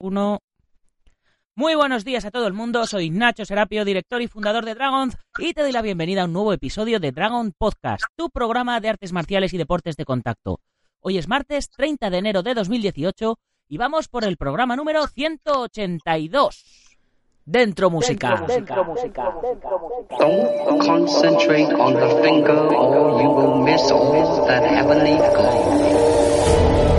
Uno. Muy buenos días a todo el mundo, soy Nacho Serapio, director y fundador de Dragons, y te doy la bienvenida a un nuevo episodio de Dragon Podcast, tu programa de artes marciales y deportes de contacto. Hoy es martes 30 de enero de 2018 y vamos por el programa número 182. Dentro música. Dentro música. Don't concentrate on the finger or you will miss all that heavenly glow.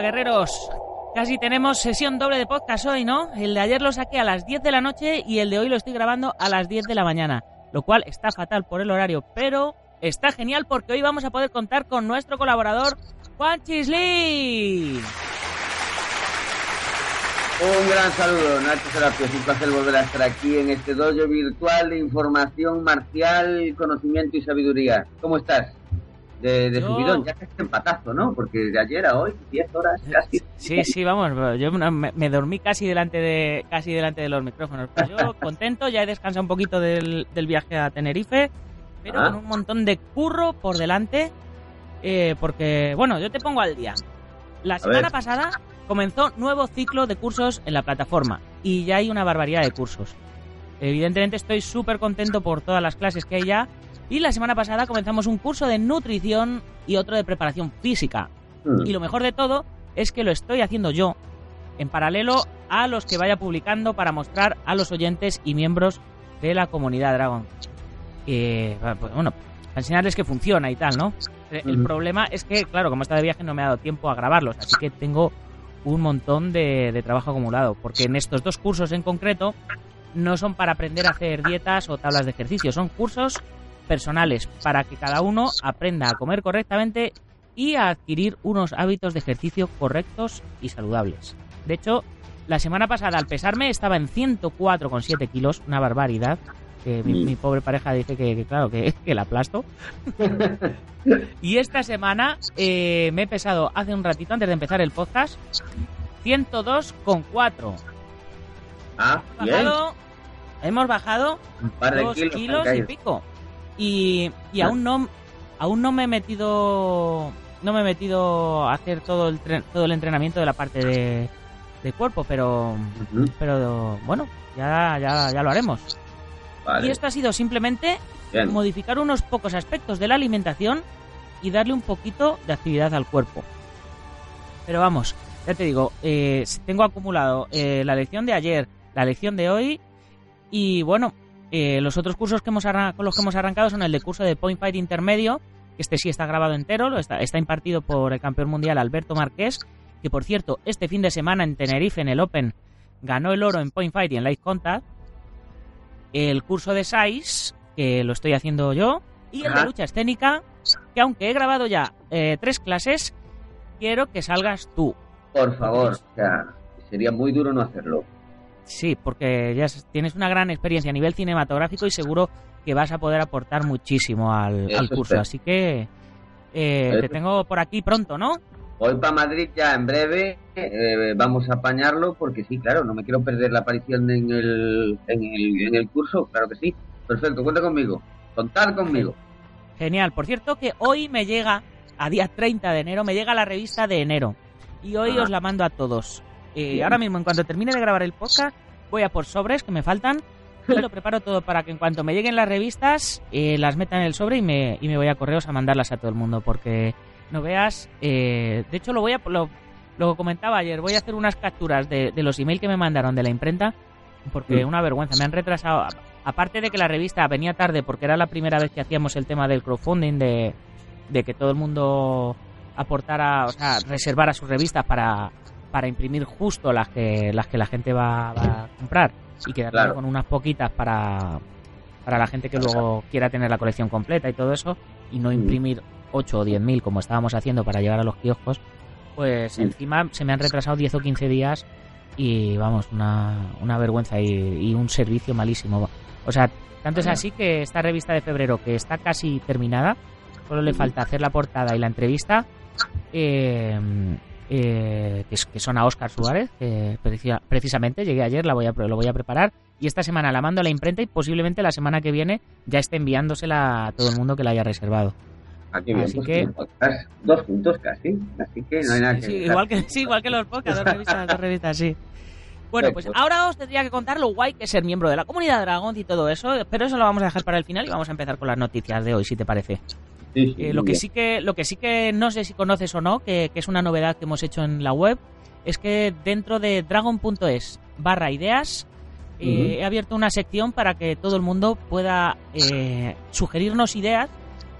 Guerreros. Casi tenemos sesión doble de podcast hoy, ¿no? El de ayer lo saqué a las 10 de la noche y el de hoy lo estoy grabando a las 10 de la mañana. Lo cual está fatal por el horario, pero está genial porque hoy vamos a poder contar con nuestro colaborador, Juan Chisley. Un gran saludo, Nacho Serapio. Es un placer volver a estar aquí en este dojo virtual de información marcial, conocimiento y sabiduría. ¿Cómo estás? De, de Yo- subidón, ya casi empatazo, ¿no? Porque de ayer a hoy, 10 horas casi. Sí, sí, vamos, yo me, me dormí casi delante de casi delante de los micrófonos. Pero yo contento, ya he descansado un poquito del, del viaje a Tenerife, pero Ah. con un montón de curro por delante, eh, porque, bueno, yo te pongo al día. La semana ver. pasada comenzó nuevo ciclo de cursos en la plataforma y ya hay una barbaridad de cursos. Evidentemente estoy súper contento por todas las clases que hay ya. Y la semana pasada comenzamos un curso de nutrición y otro de preparación física. Hmm. Y lo mejor de todo es que lo estoy haciendo yo, en paralelo a los que vaya publicando para mostrar a los oyentes y miembros de la comunidad Dragon. Eh, pues, bueno, para enseñarles que funciona y tal, ¿no? Eh, El problema es que, claro, como está de viaje no me ha dado tiempo a grabarlos, así que tengo un montón de, de trabajo acumulado, porque en estos dos cursos en concreto no son para aprender a hacer dietas o tablas de ejercicio, son cursos personales para que cada uno aprenda a comer correctamente y a adquirir unos hábitos de ejercicio correctos y saludables. De hecho, la semana pasada al pesarme estaba en 104,7 kilos, una barbaridad. Que mi, Mm. mi pobre pareja dice que, que claro, que, que la aplasto. y esta semana eh, me he pesado hace un ratito antes de empezar el podcast 102,4. Ah, bien. Bajado, hemos bajado Un par de dos kilos. y pico. Y, y aún no aún no me he metido no me he metido a hacer todo el todo el entrenamiento de la parte de, de cuerpo, pero pero bueno, ya ya ya lo haremos. Vale, Y esto ha sido simplemente bien. modificar unos pocos aspectos de la alimentación y darle un poquito de actividad al cuerpo. Pero vamos, ya te digo, eh, tengo acumulado eh, la lección de ayer, la lección de hoy y bueno, eh, los otros cursos que hemos con los que hemos arrancado son el de curso de Point Fight intermedio, que este sí está grabado entero, lo está, está impartido por el campeón mundial Alberto Marqués, que por cierto, este fin de semana en Tenerife, en el Open, ganó el oro en Point Fight y en Light Contact. El curso de SAIS, que lo estoy haciendo yo, y el de lucha escénica, que aunque he grabado ya eh, tres clases, quiero que salgas tú. Por favor, o sea, sería muy duro no hacerlo. Sí, porque ya tienes una gran experiencia a nivel cinematográfico y seguro que vas a poder aportar muchísimo al, curso. Así que eh, te tengo por aquí pronto, ¿no? Voy para Madrid ya en breve, eh, vamos a apañarlo porque sí, claro, no me quiero perder la aparición en el, en el, en el curso, claro que sí. Perfecto, cuenta conmigo, contad conmigo. Genial. Por cierto que hoy me llega, a día 30 de enero, me llega la revista de enero. Y hoy Ah. os la mando a todos. Eh, ahora mismo, en cuanto termine de grabar el podcast, voy a por sobres que me faltan. Y lo preparo todo para que en cuanto me lleguen las revistas, eh, las meta en el sobre y me, y me voy a correos a mandarlas a todo el mundo. Porque no veas. eh, de hecho, lo voy a. Lo, lo comentaba ayer, voy a hacer unas capturas de, de los emails que me mandaron de la imprenta. Porque Mm. una vergüenza, me han retrasado. Aparte de que la revista venía tarde porque era la primera vez que hacíamos el tema del crowdfunding, de, de que todo el mundo aportara, o sea, reservara sus revistas para, para imprimir justo las que, las que la gente va, va a comprar y quedarse Claro. con unas poquitas para, para la gente que luego quiera tener la colección completa y todo eso y no Mm. imprimir 8 o 10 mil como estábamos haciendo para llevar a los kioscos, pues Mm. encima se me han retrasado 10 o 15 días y vamos, una, una vergüenza y, y un servicio malísimo. O sea, Tanto es así que esta revista de febrero, que está casi terminada, solo le falta hacer la portada y la entrevista, eh, eh, que, que son a Óscar Suárez, que precisamente llegué ayer, la voy a, lo voy a preparar, y esta semana la mando a la imprenta y posiblemente la semana que viene ya esté enviándosela a todo el mundo que la haya reservado. Aquí bien, Así pues, que- podcast, dos juntos casi, así que no hay nada que Sí, dejar. igual que, sí, igual que los podcasts, dos revistas, dos revistas, sí. Bueno, pues ahora os tendría que contar lo guay que es ser miembro de la comunidad Dragon y todo eso, pero eso lo vamos a dejar para el final y vamos a empezar con las noticias de hoy, si te parece. Sí, sí, Eh, lo que bien. sí que lo que sí que no sé si conoces o no, que, que es una novedad que hemos hecho en la web, es que dentro de dragon.es barra ideas eh, he abierto una sección para que todo el mundo pueda eh, sugerirnos ideas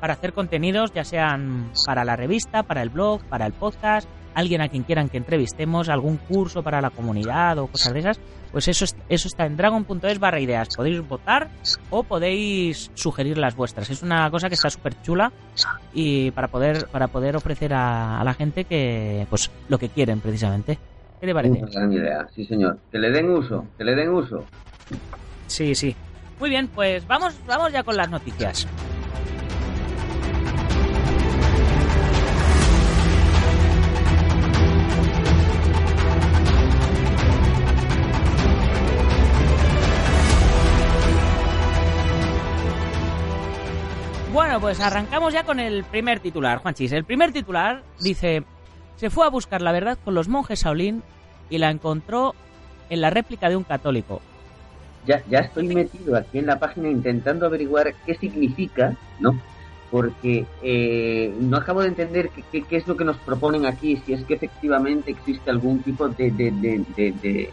para hacer contenidos, ya sean para la revista, para el blog, para el podcast, alguien a quien quieran que entrevistemos, algún curso para la comunidad o cosas de esas, pues eso, es- eso está en dragon.es barra ideas. Podéis votar o podéis sugerir las vuestras. Es una cosa que está súper chula y para poder, para poder ofrecer a, a la gente que pues lo que quieren precisamente. ¿Qué te parece? Una gran idea, sí señor. Que le den uso, que le den uso. Sí, sí. Muy bien, pues vamos, vamos ya con las noticias. Bueno, pues arrancamos ya con el primer titular, Juanchis. El primer titular dice, se fue a buscar la verdad con los monjes Shaolin y la encontró en la réplica de un católico. Ya, ya estoy metido aquí en la página intentando averiguar qué significa, ¿no? Porque eh, no acabo de entender qué, es lo que nos proponen aquí, si es que efectivamente existe algún tipo de, de, de,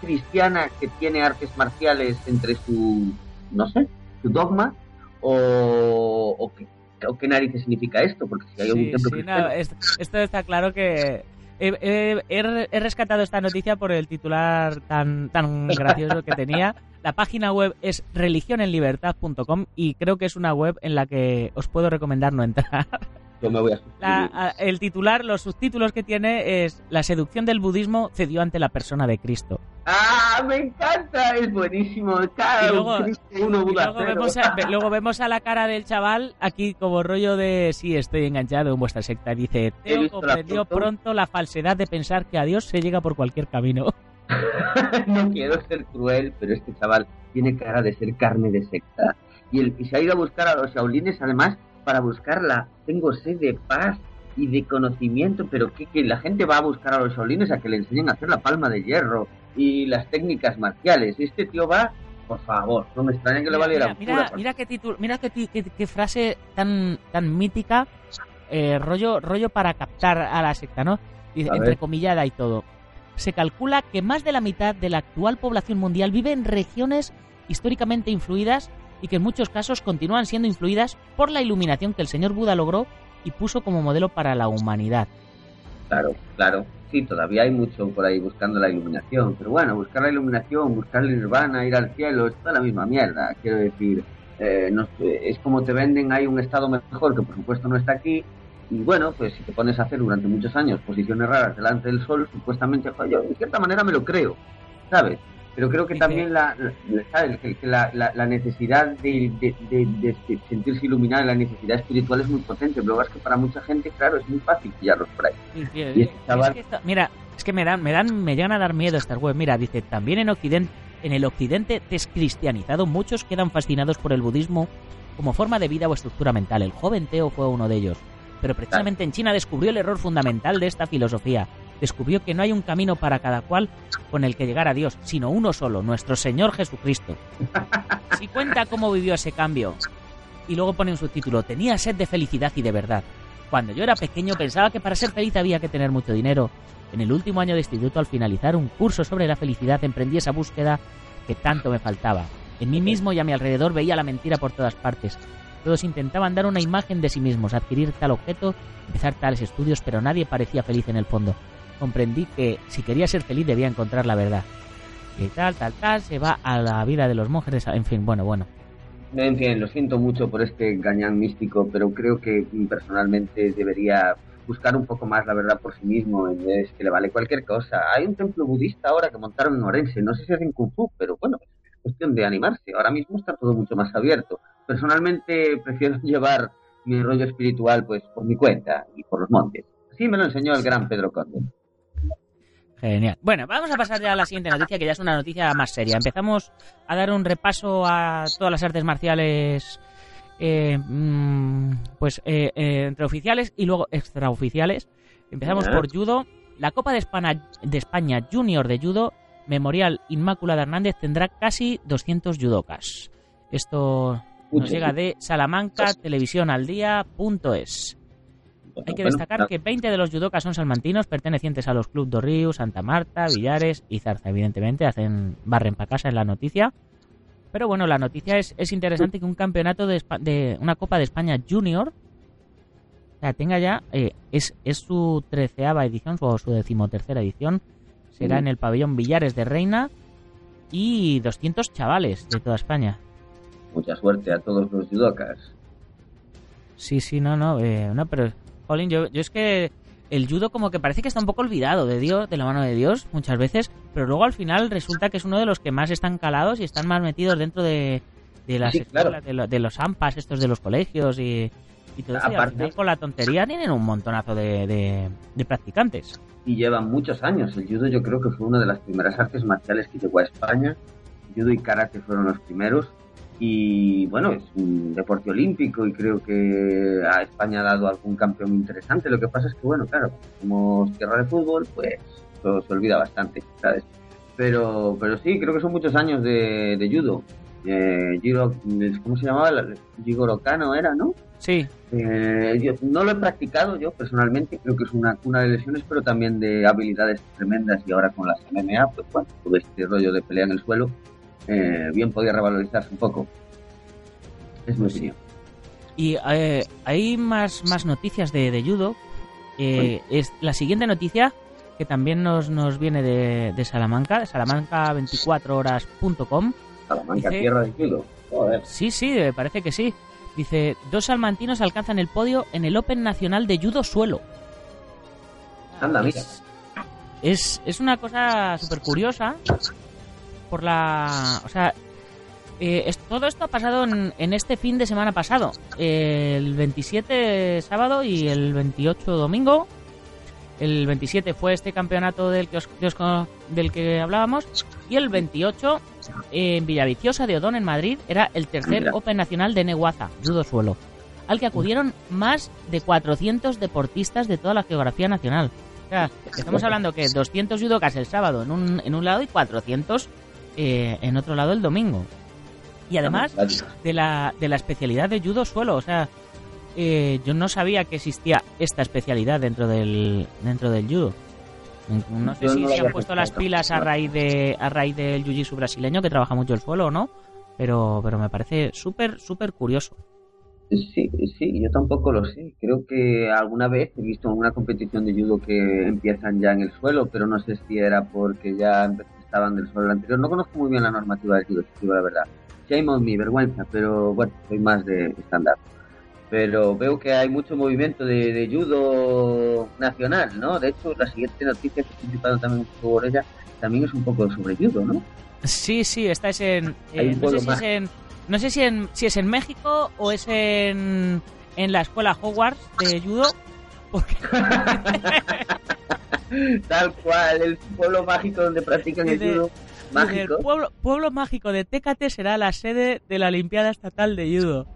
cristiana que tiene artes marciales entre su, no sé, su dogma, o, o, qué, o qué narices significa esto, porque si hay algún Sí, templo sí, cristiano... no, es- esto está claro que he rescatado esta noticia por el titular tan, tan gracioso que tenía. La página web es religionenlibertad.com y creo que es una web en la que os puedo recomendar no entrar. Yo me voy a suscribir. La- el titular, los subtítulos que tiene es La seducción del budismo cedió ante la persona de Cristo. ¡Ah, me encanta! Es buenísimo. Y luego- Cristo uno, Y Buda luego cero. vemos, a, ve- luego vemos a la cara del chaval aquí como rollo de sí, estoy enganchado en vuestra secta. Dice, He Teo comprendió pronto la falsedad de pensar que a Dios se llega por cualquier camino. no quiero ser cruel, pero este chaval tiene cara de ser carne de secta. Y, el, y se ha ido a buscar a los shaolines, además, para buscarla. Tengo sed de paz y de conocimiento, pero que, que la gente va a buscar a los shaolines a que le enseñen a hacer la palma de hierro y las técnicas marciales. Este tío va, por favor, no me extraña que le Mira, valiera mira, mira, mira qué título, mira qué, qué- qué frase tan, tan mítica, eh, rollo, rollo para captar a la secta, ¿no? Dice, entrecomillada y todo. Se calcula que más de la mitad de la actual población mundial vive en regiones históricamente influidas y que en muchos casos continúan siendo influidas por la iluminación que el señor Buda logró y puso como modelo para la humanidad. Claro, claro. Sí, todavía hay mucho por ahí buscando la iluminación. Pero bueno, buscar la iluminación, buscar el nirvana, ir al cielo, es toda la misma mierda. Quiero decir, eh, es como te venden, hay un estado mejor que por supuesto no está aquí. Y bueno, pues si te pones a hacer durante muchos años posiciones raras delante del sol, supuestamente, joder, yo de cierta manera me lo creo, ¿sabes? Pero creo que también la, la- ¿sabes? Que, que la, la- la necesidad de, de- de- de sentirse iluminada, la necesidad espiritual es muy potente. Pero es que para mucha gente, claro, es muy fácil pillarlos por ahí. Sí, sí, Y este es chaval- que esto- mira, es que me dan, me dan, me llegan a dar miedo estas web. Mira, dice, también en Occidente, en el Occidente descristianizado, muchos quedan fascinados por el budismo como forma de vida o estructura mental. El joven Teo fue uno de ellos. Pero precisamente en China descubrió el error fundamental de esta filosofía. Descubrió que no hay un camino para cada cual con el que llegar a Dios, sino uno solo, nuestro Señor Jesucristo. Si cuenta cómo vivió ese cambio. Y luego pone un subtítulo, tenía sed de felicidad y de verdad. Cuando yo era pequeño pensaba que para ser feliz había que tener mucho dinero. En el último año de instituto, al finalizar un curso sobre la felicidad, emprendí esa búsqueda que tanto me faltaba. En mí mismo y a mi alrededor veía la mentira por todas partes. Todos intentaban dar una imagen de sí mismos, adquirir tal objeto, empezar tales estudios, pero nadie parecía feliz en el fondo. Comprendí que si quería ser feliz debía encontrar la verdad. Y tal, tal, tal, se va a la vida de los monjes, en fin, bueno, bueno. En fin, lo siento mucho por este gañán místico, pero creo que personalmente debería buscar un poco más la verdad por sí mismo en vez que le vale cualquier cosa. Hay un templo budista ahora que montaron en Orense, no sé si hacen Kung Fu, pero bueno, cuestión de animarse. Ahora mismo está todo mucho más abierto. Personalmente prefiero llevar mi rollo espiritual pues por mi cuenta y por los montes. Así me lo enseñó el gran Pedro Conde. Genial. Bueno, vamos a pasar ya a la siguiente noticia, que ya es una noticia más seria. Empezamos a dar un repaso a todas las artes marciales, eh, mm, pues eh, eh, entre oficiales y luego extraoficiales. Empezamos por judo. La Copa de España, de España Junior de Judo, Memorial Inmaculada Hernández, tendrá casi 200 judocas. Esto nos llega de Salamanca, televisión al día.es. Hay que destacar que 20 de los judocas son salmantinos, pertenecientes a los Club do Río, Santa Marta, Villares y Zarza. Evidentemente, hacen barren para casa en la noticia. Pero bueno, la noticia es, es interesante que un campeonato de, de una Copa de España Junior o sea, tenga ya, eh, es, es su treceava edición o su decimotercera edición. Será en el pabellón Villares de Reina y 200 chavales de toda España. Mucha suerte a todos los judokas. Sí, sí, no, no, eh, no, pero, Jolín, yo, yo es que el judo como que parece que está un poco olvidado de Dios, de la mano de Dios, muchas veces, pero luego al final resulta que es uno de los que más están calados y están más metidos dentro de, de las Sí, claro. escuelas, de, lo- de los AMPAs, estos de los colegios y, y todo eso. Y al Aparte- final con la tontería tienen un montonazo de, de, de practicantes. y llevan muchos años. El judo yo creo que fue una de las primeras artes marciales que llegó a España. Judo y karate fueron los primeros. Y bueno, es un deporte olímpico y creo que a España ha dado algún campeón interesante. Lo que pasa es que, bueno, claro, como tierra de fútbol, pues se olvida bastante, ¿sabes? Pero, pero sí, creo que son muchos años de, de judo. Eh, Giro, ¿Cómo se llamaba? Gigoro Kano era, ¿no? Sí, Eh, yo no lo he practicado yo personalmente, creo que es una cuna de lesiones, pero también de habilidades tremendas y ahora con las MMA, pues bueno, todo este rollo de pelea en el suelo, eh, bien podía revalorizarse un poco. Es mi sí. opinión. Y eh, hay más, más noticias de, de judo. Eh, es la siguiente noticia que también nos, nos viene de, de Salamanca, de salamanca24horas.com. Salamanca, dice- tierra de judo. Joder. Sí, sí, parece que sí. Dice, dos salmantinos alcanzan el podio en el Open Nacional de Judo Suelo. Anda, mira. Es, es, es una cosa súper curiosa por la... O sea, eh, es- todo esto ha pasado en, en este fin de semana pasado. El 27 sábado y el 28 domingo. El 27 fue este campeonato del que, os- que os del que hablábamos. Y el 28 en Villaviciosa de Odón, en Madrid, era el tercer Mira. Open Nacional de Neguaza, Judo Suelo, al que acudieron más de 400 deportistas de toda la geografía nacional. O sea, estamos hablando que 200 judokas el sábado en un, en un lado y 400 eh, en otro lado el domingo. Y además de la, de la especialidad de judo suelo, o sea, eh, yo no sabía que existía esta especialidad dentro del dentro del judo. No sé Yo si no se han puesto las pilas a raíz de a raíz del jiu-jitsu brasileño que trabaja mucho el suelo o no, pero pero me parece súper súper curioso. Sí, sí, yo tampoco lo sé. Creo que alguna vez he visto una competición de judo que empiezan ya en el suelo, pero no sé si era porque ya estaban del el anterior. No conozco muy bien la normativa del digo la verdad. Shame on me, vergüenza, pero bueno, soy más de estándar. Pero veo que hay mucho movimiento de, de judo nacional, ¿no? De hecho, la siguiente noticia que estoy flipando también por ella, también es un poco sobre judo, ¿no? Sí, sí, esta es en. Eh, no sé si es en. No sé si, en, si es en México o es en, en la escuela Hogwarts de judo. Porque, Tal cual, el pueblo mágico donde practican el judo mágico. el pueblo, pueblo mágico de Técate será la sede de la Olimpiada Estatal de Judo.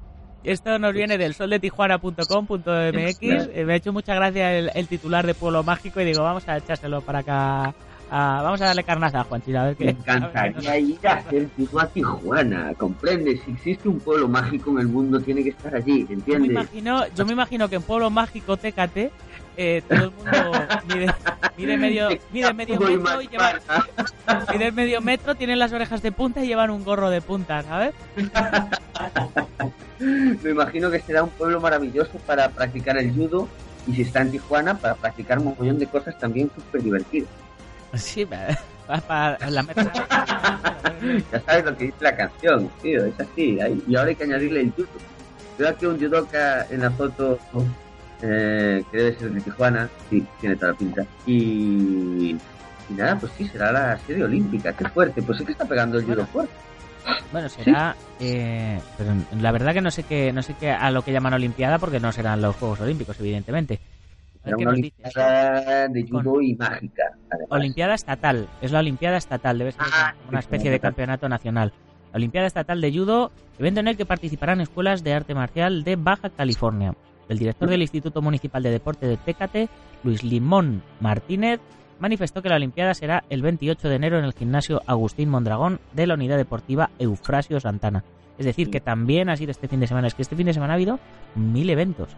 Esto nos viene del soldetijuana.com.mx. Eh, me ha hecho mucha gracia el, el titular de Pueblo Mágico y digo, vamos a echárselo para acá. a- vamos a darle carnaza a Juanchita, a ver qué. Me a ver encantaría ir a hacer a Tijuana, ¿comprendes? Si existe un pueblo mágico en el mundo, tiene que estar allí, Yo me ¿entiendes? imagino, yo me imagino que en Pueblo Mágico Técate eh, todo el mundo mide, mide medio, mide metro y lleva, mide medio metro, tienen las orejas de punta y llevan un gorro de punta, ¿sabes? Me imagino que será un pueblo maravilloso para practicar el judo y si está en Tijuana, para practicar un montón de cosas también súper divertidas. Sí, para, para la meta. Ya sabes lo que dice la canción, tío, es así. Y ahora hay que añadirle el judo. Veo aquí un judoka en la foto eh, que debe ser de Tijuana, sí, tiene toda la pinta. Y, y nada, pues sí, será la serie olímpica, qué fuerte. Pues sí que está pegando el judo Bueno. fuerte. Bueno, será. Eh, pero la verdad que no sé qué, no sé qué a lo que llaman Olimpiada porque no serán los Juegos Olímpicos, evidentemente. Qué una olimpiada de judo y mágica. además. Olimpiada estatal, es la Olimpiada estatal, debe ser Ah, una sí, especie sí, de campeonato nacional. La Olimpiada Estatal de Judo, evento en el que participarán escuelas de arte marcial de Baja California. El director del Instituto Municipal de Deporte de Tecate, Luis Limón Martínez, manifestó que la Olimpiada será el 28 de enero en el gimnasio Agustín Mondragón de la Unidad Deportiva Eufrasio Santana. Es decir, que también ha sido este fin de semana. Es que este fin de semana ha habido mil eventos.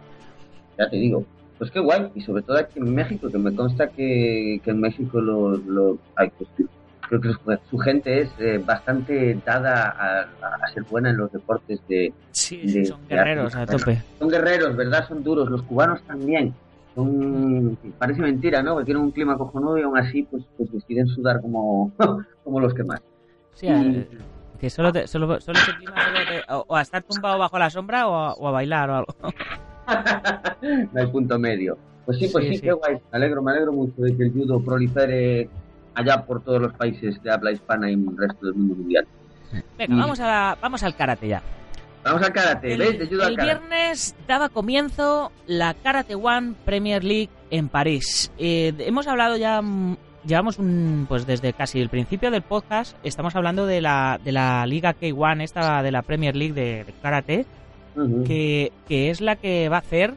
Ya te digo. Pues qué guay. Y sobre todo aquí en México, que me consta que, en México lo, lo ay, pues, creo que su, su gente es eh, bastante dada a, a ser buena en los deportes de... Sí, son guerreros a tope. Son guerreros, ¿verdad? Son duros. Los cubanos también. Son, parece mentira, ¿no? Que tienen un clima cojonudo y aún así pues, pues deciden sudar como, como los que más. Sí, que solo, te, solo, solo ese clima solo te- o, o a estar tumbado bajo la sombra o a, o a bailar o algo. no hay punto medio. Pues sí, pues Sí, sí, sí. qué guay. Me alegro, me alegro mucho de que el judo prolifere allá por todos los países de habla hispana y el resto del mundo mundial. Venga, Mm. vamos, a vamos al karate ya. Vamos al karate, El, ¿ves? Judo al el karate. viernes daba comienzo la Karate One Premier League en París. Eh, hemos hablado ya, mm, llevamos un, pues desde casi el principio del podcast, estamos hablando de la, de la Liga K1, esta de la Premier League de, de Karate, que, que es la que va a hacer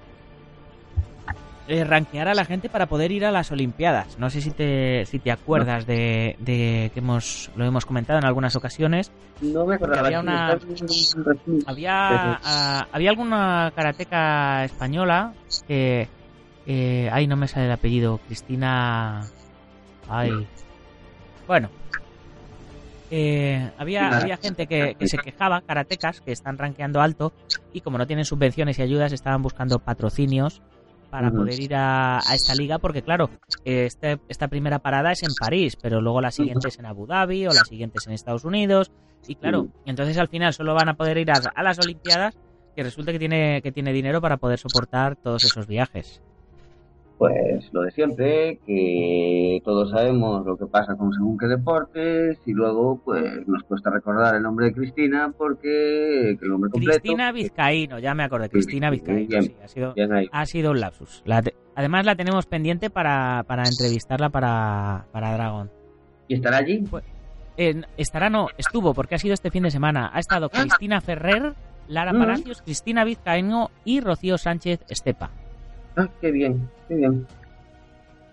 eh, rankear a la gente para poder ir a las Olimpiadas. No sé si te, si te acuerdas de, de que hemos, lo hemos comentado en algunas ocasiones. No me acordaba. había una-. Había, ah, había alguna karateca española que... eh, ay, no me sale el apellido. Cristina... Ay... Bueno. Eh, había, había gente que, que se quejaba, karatecas, que están rankeando alto y como no tienen subvenciones y ayudas, estaban buscando patrocinios para poder ir a, a esta liga, porque claro, este, esta primera parada es en París, pero luego la siguiente es en Abu Dhabi o la siguiente es en Estados Unidos. Y claro, entonces al final solo van a poder ir a, a las Olimpiadas que resulta que tiene, que tiene dinero para poder soportar todos esos viajes. Pues lo de siempre, que todos sabemos lo que pasa con según qué deportes y luego pues nos cuesta recordar el nombre de Cristina porque que el nombre completo. Cristina Vizcaíno, ya me acordé, Cristina Vizcaíno, bien. sí, ha sido, ha un lapsus. La te- además la tenemos pendiente para, para entrevistarla para, para Dragon. ¿Y estará allí? Eh, estará, no, estuvo, porque ha sido este fin de semana. Ha estado Ah. Cristina Ferrer, Lara Mm. Palacios, Cristina Vizcaíno y Rocío Sánchez Estepa. Ah, qué bien, qué bien.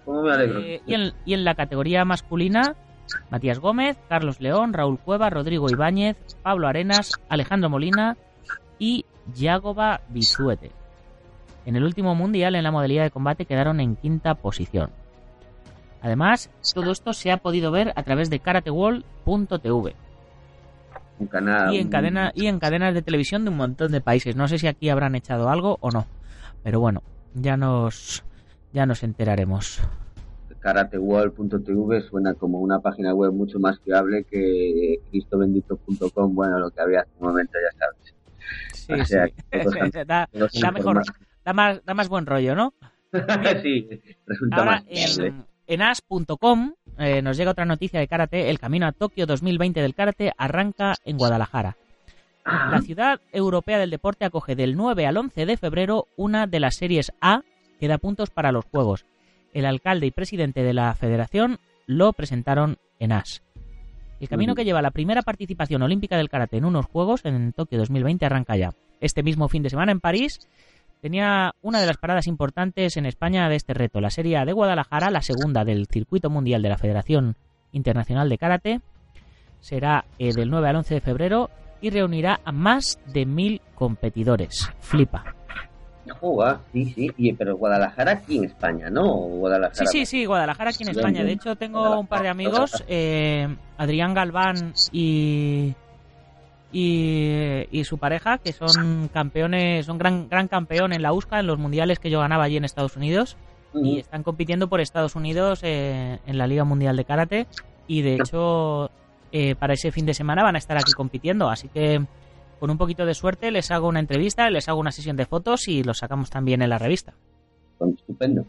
¿Cómo me alegro? Eh, y, en, y en la categoría masculina, Matías Gómez, Carlos León, Raúl Cueva, Rodrigo Ibáñez, Pablo Arenas, Alejandro Molina y Yagoba Bisuete. En el último mundial en la modalidad de combate quedaron en quinta posición. Además, todo esto se ha podido ver a través de canal. y en, cadena, y en cadenas de televisión de un montón de países. No sé si aquí habrán echado algo o no, pero bueno, ya nos, ya nos enteraremos. karateworld.tv suena como una página web mucho más fiable que cristobendito.com, bueno, lo que había hace un momento, ya sabes. Sí, O sea, sí. han- da, mejor, da más, da más buen rollo, ¿no? sí, resulta Ahora más fiable. en, en as.com eh, nos llega otra noticia de karate. El camino a Tokio 2020 del karate arranca en Guadalajara. La ciudad europea del deporte acoge del 9 al 11 de febrero una de las series A que da puntos para los Juegos. El alcalde y presidente de la federación lo presentaron en AS. El camino que lleva a la primera participación olímpica del karate en unos Juegos en Tokio 2020 arranca ya. Este mismo fin de semana en París tenía una de las paradas importantes en España de este reto, la Serie A de Guadalajara, la segunda del circuito mundial de la Federación Internacional de Karate. Será eh, del 9 al 11 de febrero y reunirá a más de mil competidores. Flipa. Joder, sí, sí, y- pero Guadalajara aquí en España, ¿no? O Sí, Guadalajara. sí, sí, Guadalajara aquí en España. De hecho, tengo un par de amigos, eh, Adrián Galván y, y, y su pareja, que son campeones, son gran, gran campeón en la USCA, en los mundiales que yo ganaba allí en Estados Unidos. Y están compitiendo por Estados Unidos eh, en la Liga Mundial de Karate y de hecho eh, para ese fin de semana van a estar aquí compitiendo, así que con un poquito de suerte les hago una entrevista, les hago una sesión de fotos y los sacamos también en la revista. Estupendo.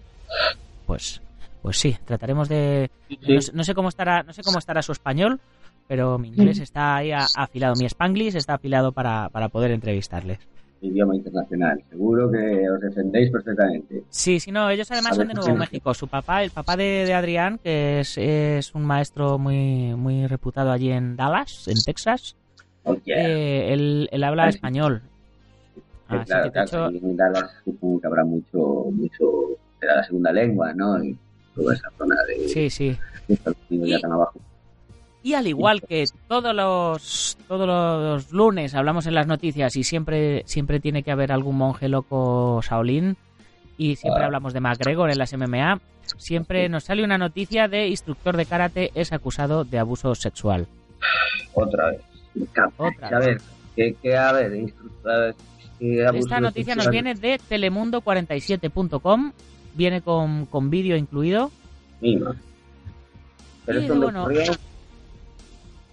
Pues pues sí, trataremos de Sí, no, sé- no sé cómo estará no sé cómo estará su español, pero mi inglés está ahí afilado, mi spanglish está afilado para, para poder entrevistarles. Idioma internacional. Seguro que os defendéis perfectamente. Sí, sí, no, ellos además son de Nuevo. México. Su papá, el papá de, de Adrián, que es, es un maestro muy, muy reputado allí en Dallas, en Texas, Oh, yeah. eh, él, él habla español. Sí, Así claro, que, claro, hecho, en Dallas supongo que habrá mucho, mucho de la segunda lengua, ¿no? Y toda esa zona de, sí, sí. de Estados Unidos ya Y- tan abajo. Y al igual que todos los todos los lunes hablamos en las noticias y siempre siempre tiene que haber algún monje loco Shaolin y siempre Ah. hablamos de McGregor en las MMA, siempre nos sale una noticia de instructor de karate es acusado de abuso sexual. Otra vez. Otra a ver, que, que a ver, instructores. que abuso Esta noticia nos viene de telemundo47.com, viene con, con vídeo incluido. Mima. Pero Y, bueno,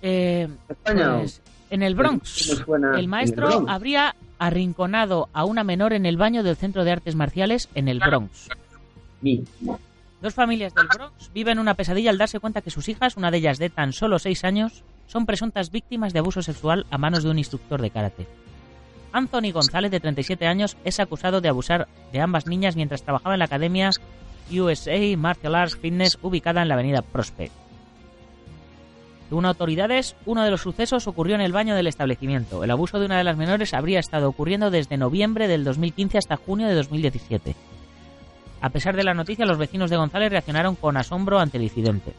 Eh, España. pues, en el Bronx. ¿Cómo suena en El maestro Bronx? habría arrinconado a una menor en el baño del Centro de Artes Marciales en el Bronx. Dos familias del Bronx viven una pesadilla al darse cuenta que sus hijas, una de ellas de tan solo seis años, son presuntas víctimas de abuso sexual a manos de un instructor de karate. Anthony González, de 37 años, es acusado de abusar de ambas niñas mientras trabajaba en la academia USA Martial Arts Fitness ubicada en la avenida Prospect. Según autoridades, uno de los sucesos ocurrió en el baño del establecimiento. El abuso de una de las menores habría estado ocurriendo desde noviembre del 2015 hasta junio de 2017. A pesar de la noticia, los vecinos de González reaccionaron con asombro ante el incidente.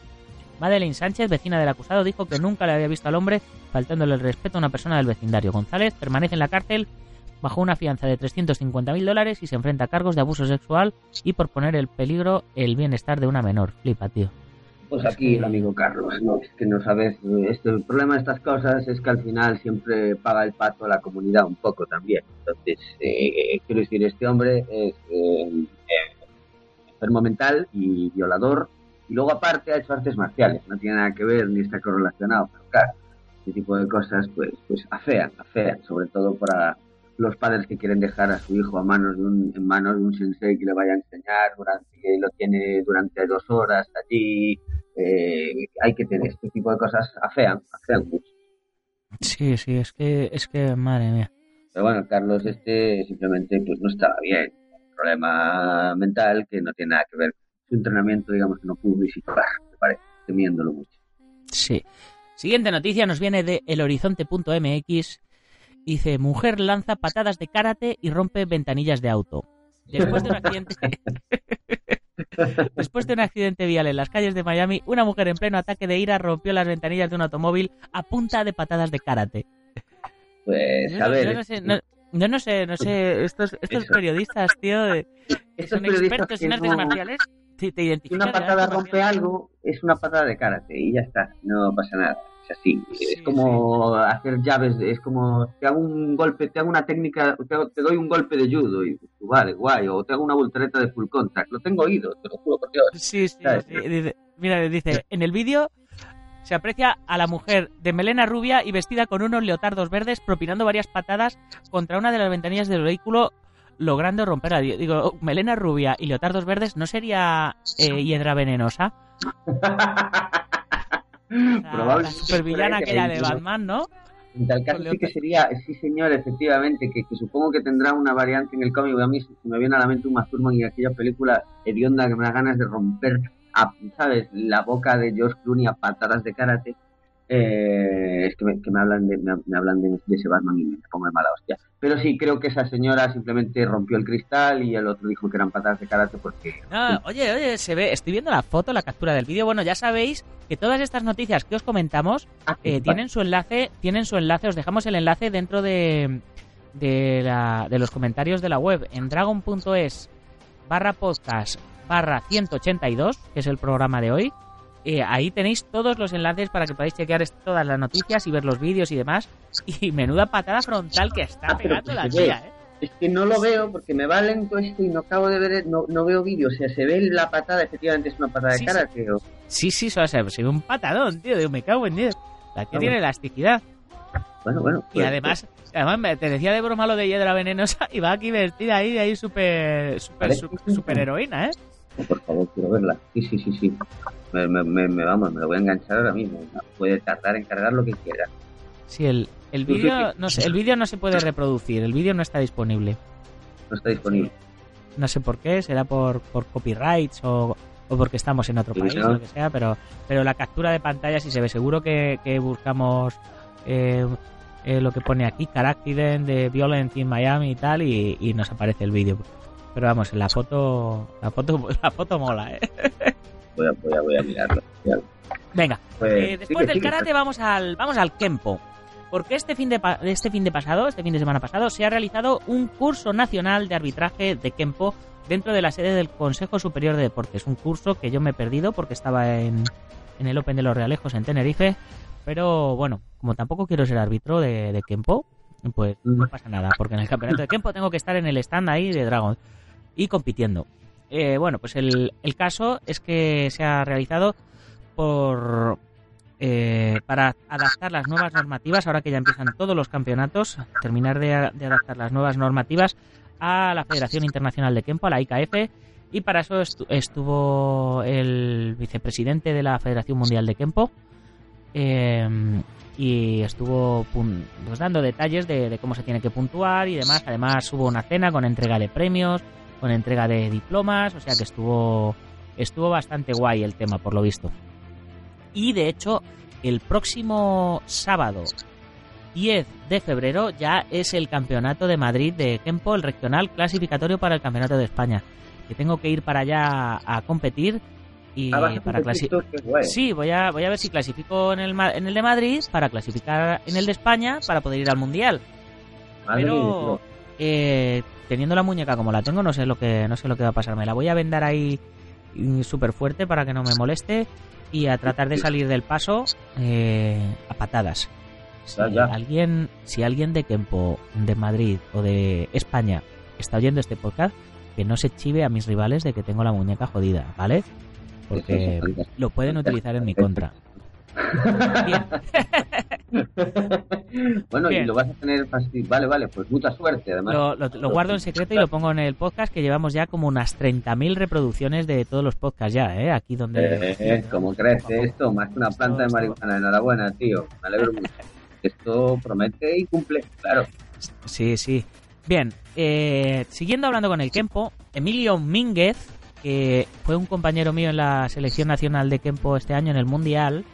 Madeleine Sánchez, vecina del acusado, dijo que nunca le había visto al hombre faltándole el respeto a una persona del vecindario. González permanece en la cárcel bajo una fianza de 350.000 dólares y se enfrenta a cargos de abuso sexual y por poner en peligro el bienestar de una menor. Flipa, tío. Pues aquí el amigo Carlos, ¿no? Es que no sabes, eh, este, el problema de estas cosas es que al final siempre paga el pato a la comunidad un poco también. Entonces, eh, quiero decir, este hombre es eh, eh, enfermo mental y violador y luego aparte ha hecho artes marciales, no tiene nada que ver ni está correlacionado, pero claro, este tipo de cosas pues, pues afean, afean, sobre todo para los padres que quieren dejar a su hijo a manos de un, en manos de un sensei que le vaya a enseñar durante, que lo tiene durante dos horas allí, eh, hay que tener este tipo de cosas afean, afean mucho. Sí, sí, es que, es que, madre mía. Pero bueno, Carlos este simplemente pues no estaba bien, un problema mental que no tiene nada que ver su entrenamiento, digamos que no pudo disipar, me parece, temiéndolo mucho. Sí. Siguiente noticia nos viene de elhorizonte.mx. Dice, mujer lanza patadas de karate y rompe ventanillas de auto. Después de un accidente... Después de un accidente vial en las calles de Miami, una mujer en pleno ataque de ira rompió las ventanillas de un automóvil a punta de patadas de karate. Pues Yo a no, ver, yo no sé, no, no sé, no sé, estos, estos periodistas, tío, de- son periodistas expertos en artes no- marciales, si te una patada rompe marciales- algo, es una patada de karate y ya está, no pasa nada. Es así, Sí, es como hacer llaves, es como te hago un golpe, te hago una técnica, te, hago- te doy un golpe de judo y tú, vale, guay, o te hago una voltereta de full contact, lo tengo oído, te lo juro por Dios. Sí, sí, sí. Dice- mira, dice, en el vídeo se aprecia a la mujer de melena rubia y vestida con unos leotardos verdes propinando varias patadas contra una de las ventanillas del vehículo logrando romper la... Digo, melena rubia y leotardos verdes, ¿no sería eh, hiedra venenosa? La, Probable- la supervillana aquella de Batman, ¿no? En tal caso sí que sería, sí señor, efectivamente, que, que supongo que tendrá una variante en el cómic. A mí se me viene a la mente un Thurman y aquella película hedionda que me da ganas de romper, a, ¿sabes? La boca de George Clooney a patadas de karate. Eh, es que me, que me hablan de me, me hablan de, de ese Batman y me pongo de mala hostia. Pero sí, creo que esa señora simplemente rompió el cristal y el otro dijo que eran patadas de karate porque... No, oye, oye, se ve, estoy viendo la foto, la captura del vídeo. Bueno, ya sabéis que todas estas noticias que os comentamos Ah, eh, tienen su enlace, tienen su enlace, os dejamos el enlace dentro de, de, la- de los comentarios de la web en dragon.es barra podcast barra 182, que es el programa de hoy. Eh, ahí tenéis todos los enlaces para que podáis chequear todas las noticias y ver los vídeos y demás. Y menuda patada frontal que está Ah, pegando la tía, ¿eh? Es que no lo veo porque me va lento esto y no acabo de ver, no, no veo vídeo. O sea, se ve la patada, efectivamente es una patada de Sí, karate. o- Sí, sí, o sea, se ve un patadón, tío. Digo, me cago en 10. La Ah, tiene elasticidad. Bueno, bueno. Y pues- además, además me- te decía de broma lo de hiedra venenosa y va aquí vestida ahí, ahí súper, súper, súper heroína, ¿eh? Por favor, quiero verla. Sí, sí, sí, sí. Me, me, me, me- vamos, me lo voy a enganchar ahora mismo. Puede tardar en cargar lo que quiera. Sí, el, el vídeo no, el vídeo no se puede reproducir, el vídeo no está disponible. No está disponible. No sé por qué, será por, por copyrights o, o porque estamos en otro país o lo que sea, pero, pero la captura de pantalla sí se ve. Seguro que, que buscamos eh, eh, lo que pone aquí, car accident de violence in Miami y tal, y, y nos aparece el vídeo. Pero vamos, la foto, la foto, la foto mola, ¿eh? Voy a, voy a, voy a mirarlo. Ya. Venga, Pues, Eh, después sigue, del sigue. karate vamos al vamos al kempo. Porque este fin de este fin de pasado, este fin de semana pasado, se ha realizado un curso nacional de arbitraje de kempo dentro de la sede del Consejo Superior de Deportes. Un curso que yo me he perdido porque estaba en, en el Open de los Realejos en Tenerife. Pero bueno, como tampoco quiero ser árbitro de, de kempo, pues no Mm. pasa nada. Porque en el campeonato de kempo tengo que estar en el stand ahí de Dragon y compitiendo. Eh, bueno, pues el, el caso es que se ha realizado por eh, para adaptar las nuevas normativas, ahora que ya empiezan todos los campeonatos, terminar de, adaptar las nuevas normativas a la Federación Internacional de Kempo, a la IKF, y para eso estu- estuvo el vicepresidente de la Federación Mundial de Kempo, eh, y estuvo pues, dando detalles de, de cómo se tiene que puntuar y demás. Además hubo una cena con entrega de premios, con entrega de diplomas, o sea que estuvo estuvo bastante guay el tema por lo visto. Y de hecho, el próximo sábado 10 de febrero ya es el Campeonato de Madrid de Kempo, el regional clasificatorio para el Campeonato de España. Que tengo que ir para allá a competir y Ah, para clasificar. Sí, voy a, voy a ver si clasifico en el, en el de Madrid para clasificar en el de España para poder ir al Mundial. Pero eh, teniendo la muñeca como la tengo, no sé lo que no sé lo que va a pasar. Me la voy a vendar ahí mm, súper fuerte para que no me moleste y a tratar de salir del paso eh, a patadas. Si Ya, ya. alguien si alguien de Kempo, de Madrid o de España está oyendo este podcast, que no se chive a mis rivales de que tengo la muñeca jodida, ¿vale? Porque lo pueden utilizar en mi contra. Bueno, Bien. y lo vas a tener fácil. Vale, vale, pues mucha suerte, además. Lo, lo- lo guardo en secreto y lo pongo en el podcast que llevamos ya como unas 30.000 reproducciones de todos los podcasts ya, ¿eh? Aquí donde... Eh, ¿Cómo crece esto? Más que una planta de marihuana. Enhorabuena, tío. Me alegro mucho. Esto promete y cumple, claro. Sí, sí. Bien, eh, siguiendo hablando con el Kempo, Emilio Mínguez, que fue un compañero mío en la selección nacional de Kempo este año en el Mundial,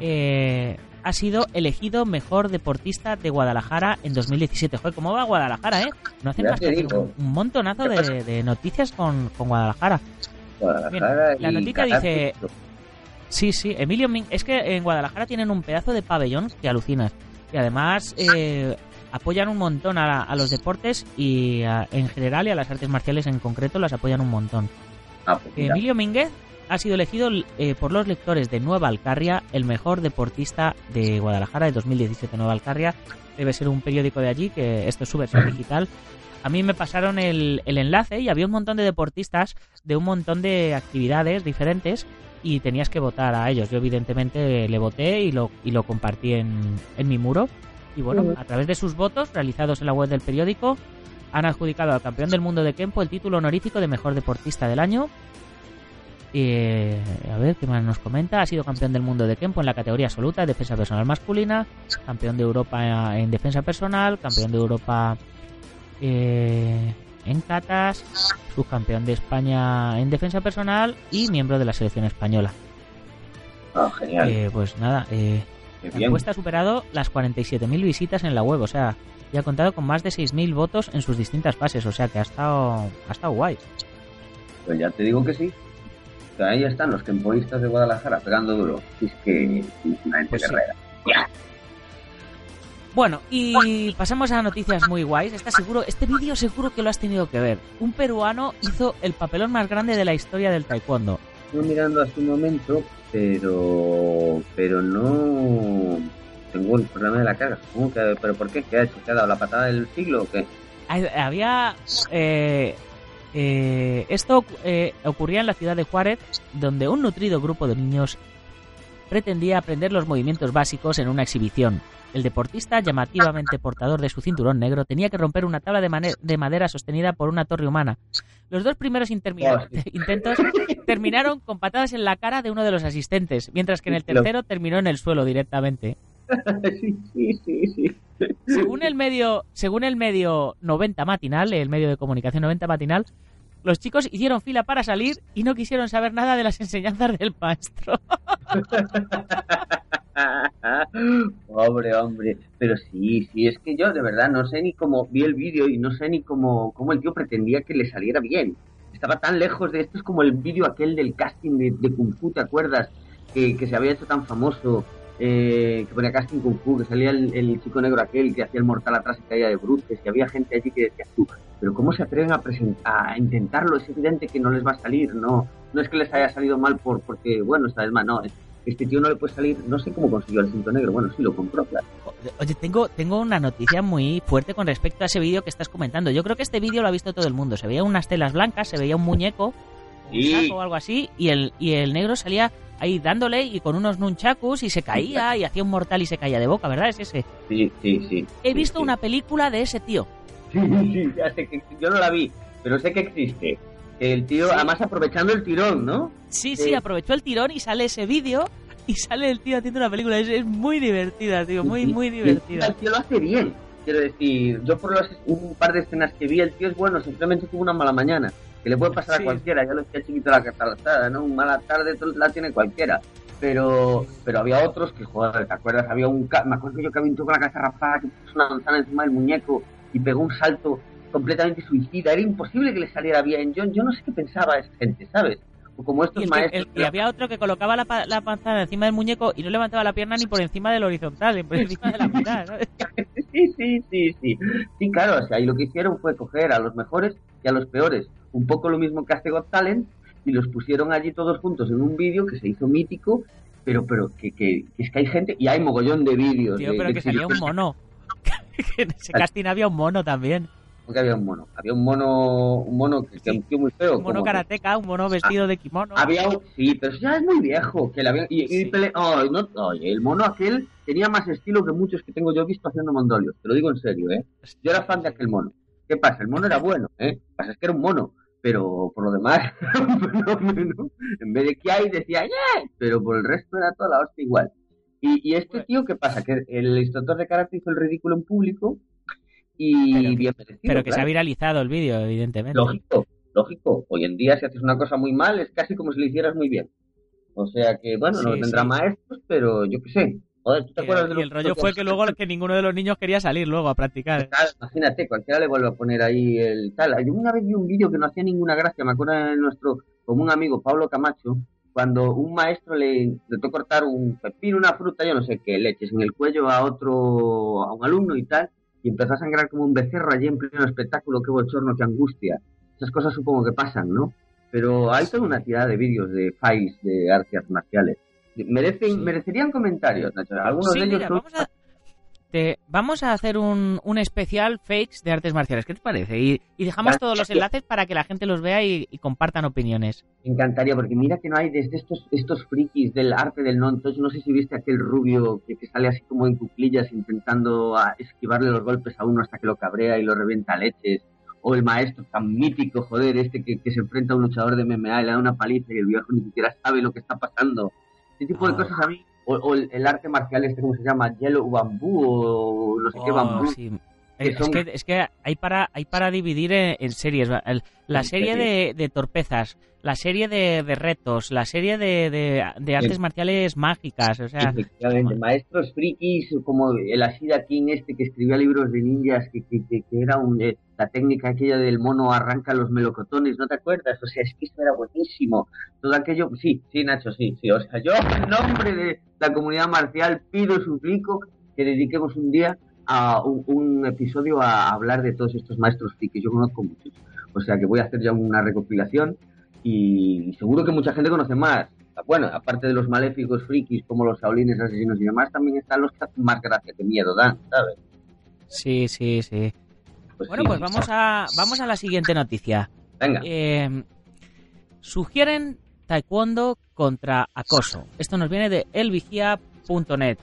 Eh, ha sido elegido mejor deportista de Guadalajara en 2017. Joder, ¿cómo va Guadalajara, eh? No hacen más que un, un montonazo de, de noticias con, con Guadalajara. Guadalajara la noticia dice-. Sí, sí, Emilio Min- es que en Guadalajara tienen un pedazo de pabellón que alucinas. Y además eh, apoyan un montón a, a los deportes y a- en general y a las artes marciales en concreto las apoyan un montón. Ah, pues. Emilio Mínguez ha sido elegido eh, por los lectores de Nueva Alcarria el mejor deportista de Guadalajara de 2017. Nueva Alcarria debe ser un periódico de allí, que esto es su versión digital. A mí me pasaron el, el enlace y había un montón de deportistas de un montón de actividades diferentes y tenías que votar a ellos. Yo evidentemente le voté y lo, y lo compartí en, en mi muro. Y bueno, a través de sus votos realizados en la web del periódico, han adjudicado al campeón del mundo de Kempo el título honorífico de mejor deportista del año. Eh, a ver qué más nos comenta. Ha sido campeón del mundo de Kempo en la categoría absoluta de defensa personal masculina, campeón de Europa en defensa personal, campeón de Europa eh, en catas, subcampeón de España en defensa personal y miembro de la selección española. Ah, genial. Eh, pues nada, eh, la encuesta ha superado las 47.000 visitas en la web, o sea, ya ha contado con más de 6.000 votos en sus distintas fases, o sea que ha estado, ha estado guay. Pues ya te digo que sí. O sea, ahí están los temporistas de Guadalajara pegando duro. Es que es una gente Pues sí. Bueno, y pasamos a noticias muy guays. Está seguro, este vídeo seguro que lo has tenido que ver. Un peruano hizo el papelón más grande de la historia del taekwondo. Estoy mirando hace un momento, pero pero no tengo el problema de la cara. ¿Cómo que- ¿Pero por qué? ¿Qué ha hecho? ¿Qué ha dado la patada del siglo o qué? Había... eh, eh, esto eh, ocurría en la ciudad de Juárez, donde un nutrido grupo de niños pretendía aprender los movimientos básicos en una exhibición. El deportista, llamativamente portador de su cinturón negro, tenía que romper una tabla de, de madera sostenida por una torre humana. Los dos primeros intentos terminaron con patadas en la cara de uno de los asistentes, mientras que en el tercero terminó en el suelo directamente. Según el medio, según el medio 90 matinal, el medio de comunicación 90 matinal, los chicos hicieron fila para salir y no quisieron saber nada de las enseñanzas del maestro. Pobre hombre. Pero sí, sí, es que yo de verdad no sé ni cómo vi el vídeo y no sé ni cómo, cómo el tío pretendía que le saliera bien. Estaba tan lejos de esto, es como el vídeo aquel del casting de, de Kung Fu, ¿te acuerdas? Que se había hecho tan famoso, eh, que ponía casting Kung Fu, que salía el, el chico negro aquel que hacía el mortal atrás y caía de bruces, y había gente allí que decía, tú, pero ¿cómo se atreven a, presentar, a intentarlo? Es evidente que no les va a salir, no, no es que les haya salido mal por porque, bueno, esta vez más, no, es- este tío no le puede salir, no sé cómo consiguió el cinto negro, bueno, sí lo compró, claro. Oye, tengo, tengo una noticia muy fuerte con respecto a ese vídeo que estás comentando. Yo creo que este vídeo lo ha visto todo el mundo. Se veía unas telas blancas, se veía un muñeco, un Sí. saco o algo así, y el, y el negro salía ahí dándole y con unos nunchakus y se caía y hacía un mortal y se caía de boca, ¿verdad? Es ese. Sí, sí, sí. He visto sí. una película de ese tío. Sí, sí, ya sé que yo no la vi, pero sé que existe. El tío, además aprovechando el tirón, ¿no? Sí, Sí. sí, aprovechó el tirón y sale ese vídeo y sale el tío haciendo una película. Es, es muy divertida, tío, muy, muy divertida. El tío lo hace bien. Quiero decir, yo por los, un par de escenas que vi, el tío es bueno, simplemente tuvo una mala mañana. Que le puede pasar Sí. a cualquiera, ya lo decía chiquito la catalazada, ¿no? Una mala tarde la tiene cualquiera. Pero pero había otros que, joder, ¿te acuerdas? Había un... Me acuerdo yo que había un tío con la cabeza rapada que puso una manzana encima del muñeco y pegó un salto completamente suicida. Era imposible que le saliera bien. Yo, yo no sé qué pensaba esa gente, ¿sabes? O como Y, estos el que- maestros... el- y había otro que colocaba la, la panzana encima del muñeco y no levantaba la pierna ni por encima del horizontal, ni por encima de la mitad. ¿sabes? Sí, sí, sí, sí. Sí, claro, o sea, y lo que hicieron fue coger a los mejores y a los peores. Un poco lo mismo que hace Got Talent y los pusieron allí todos juntos en un vídeo que se hizo mítico, pero pero que, que, que es que hay gente y hay mogollón de vídeos. Tío, de- pero de que salía un mono. que en ese casting había un mono también. Porque había un mono. Había un mono, un mono que, que Sí. tío muy feo. Un mono como- karateca, un mono vestido de kimono. Había un, sí, pero ya es muy viejo. Que le había, y, y Sí. pele- no, el mono aquel tenía más estilo que muchos que tengo yo visto haciendo mondolios. Te lo digo en serio, ¿eh? Yo era fan de aquel mono. ¿Qué pasa? El mono era bueno, ¿eh? Lo que pasa es que era un mono. Pero por lo demás, en vez de que hay, decía ¡Yeah! Pero por el resto era toda la hostia igual. Y, y este tío, ¿qué pasa? Que el instructor de karate hizo el ridículo en público y Pero bien merecido. Pero que se ha viralizado el vídeo, evidentemente. Lógico, lógico. Hoy en día, si haces una cosa muy mal, es casi como si lo hicieras muy bien. O sea que, bueno, Sí, no tendrá sí. maestros, pero yo qué sé. Joder, ¿tú te Y acuerdas de el, los y el rollo fue que luego que ninguno de los niños quería salir luego a practicar. Imagínate, cualquiera le vuelve a poner ahí el tal. Yo una vez vi un vídeo que no hacía ninguna gracia, me acuerdo de nuestro común amigo Pablo Camacho, cuando un maestro le intentó cortar un pepino, una fruta, yo no sé qué, leches en el cuello a otro, a un alumno y tal, y empezó a sangrar como un becerro allí en pleno espectáculo, qué bochorno, qué angustia. Esas cosas supongo que pasan, ¿no? Pero hay toda una tirada de vídeos de fights de artes marciales. Merecen, Sí. merecerían comentarios, Nacho. Algunos Sí, de ellos mira, son- vamos a, te- vamos a hacer un, un especial fakes de artes marciales. ¿Qué te parece? Y, y dejamos todos los enlaces para que la gente los vea y, y compartan opiniones. Me encantaría, porque mira que no hay desde estos estos frikis del arte del non-touch. No sé si viste aquel rubio que, que sale así como en cuclillas intentando a, esquivarle los golpes a uno hasta que lo cabrea y lo revienta a leches. O el maestro tan mítico, joder, este que, que se enfrenta a un luchador de MMA y le da una paliza y el viejo ni siquiera sabe lo que está pasando. Ese tipo de Oh. cosas a mí. O, o el, arte marcial este, ¿cómo se llama? Yellow Bambú o no sé qué Oh, bambú. sí. Que Es, son- que, es que hay para, hay para dividir en, en series. la serie de, de torpezas, la serie de, de retos, la serie de, de, de artes Sí. marciales mágicas. O sea, Efectivamente, maestros frikis como el Ashida King este que escribía libros de ninjas, que, que, que- que era un, eh, la técnica aquella del mono arranca los melocotones, ¿no te acuerdas? O sea, es que eso era buenísimo. Todo aquello, sí, sí, Nacho, sí, sí. O sea, yo en nombre de la comunidad marcial pido y suplico que dediquemos un día a un, un episodio a hablar de todos estos maestros frikis. Yo conozco muchos. O sea, que voy a hacer ya una recopilación y seguro que mucha gente conoce más. Bueno, aparte de los maléficos frikis como los saulines asesinos y demás, también están los que hacen más gracia que miedo dan, ¿sabes? sí, sí, sí. Pues Bueno, sí. pues vamos a, vamos a la siguiente noticia. Venga, Eh, sugieren taekwondo contra acoso. Esto nos viene de elvigia.net.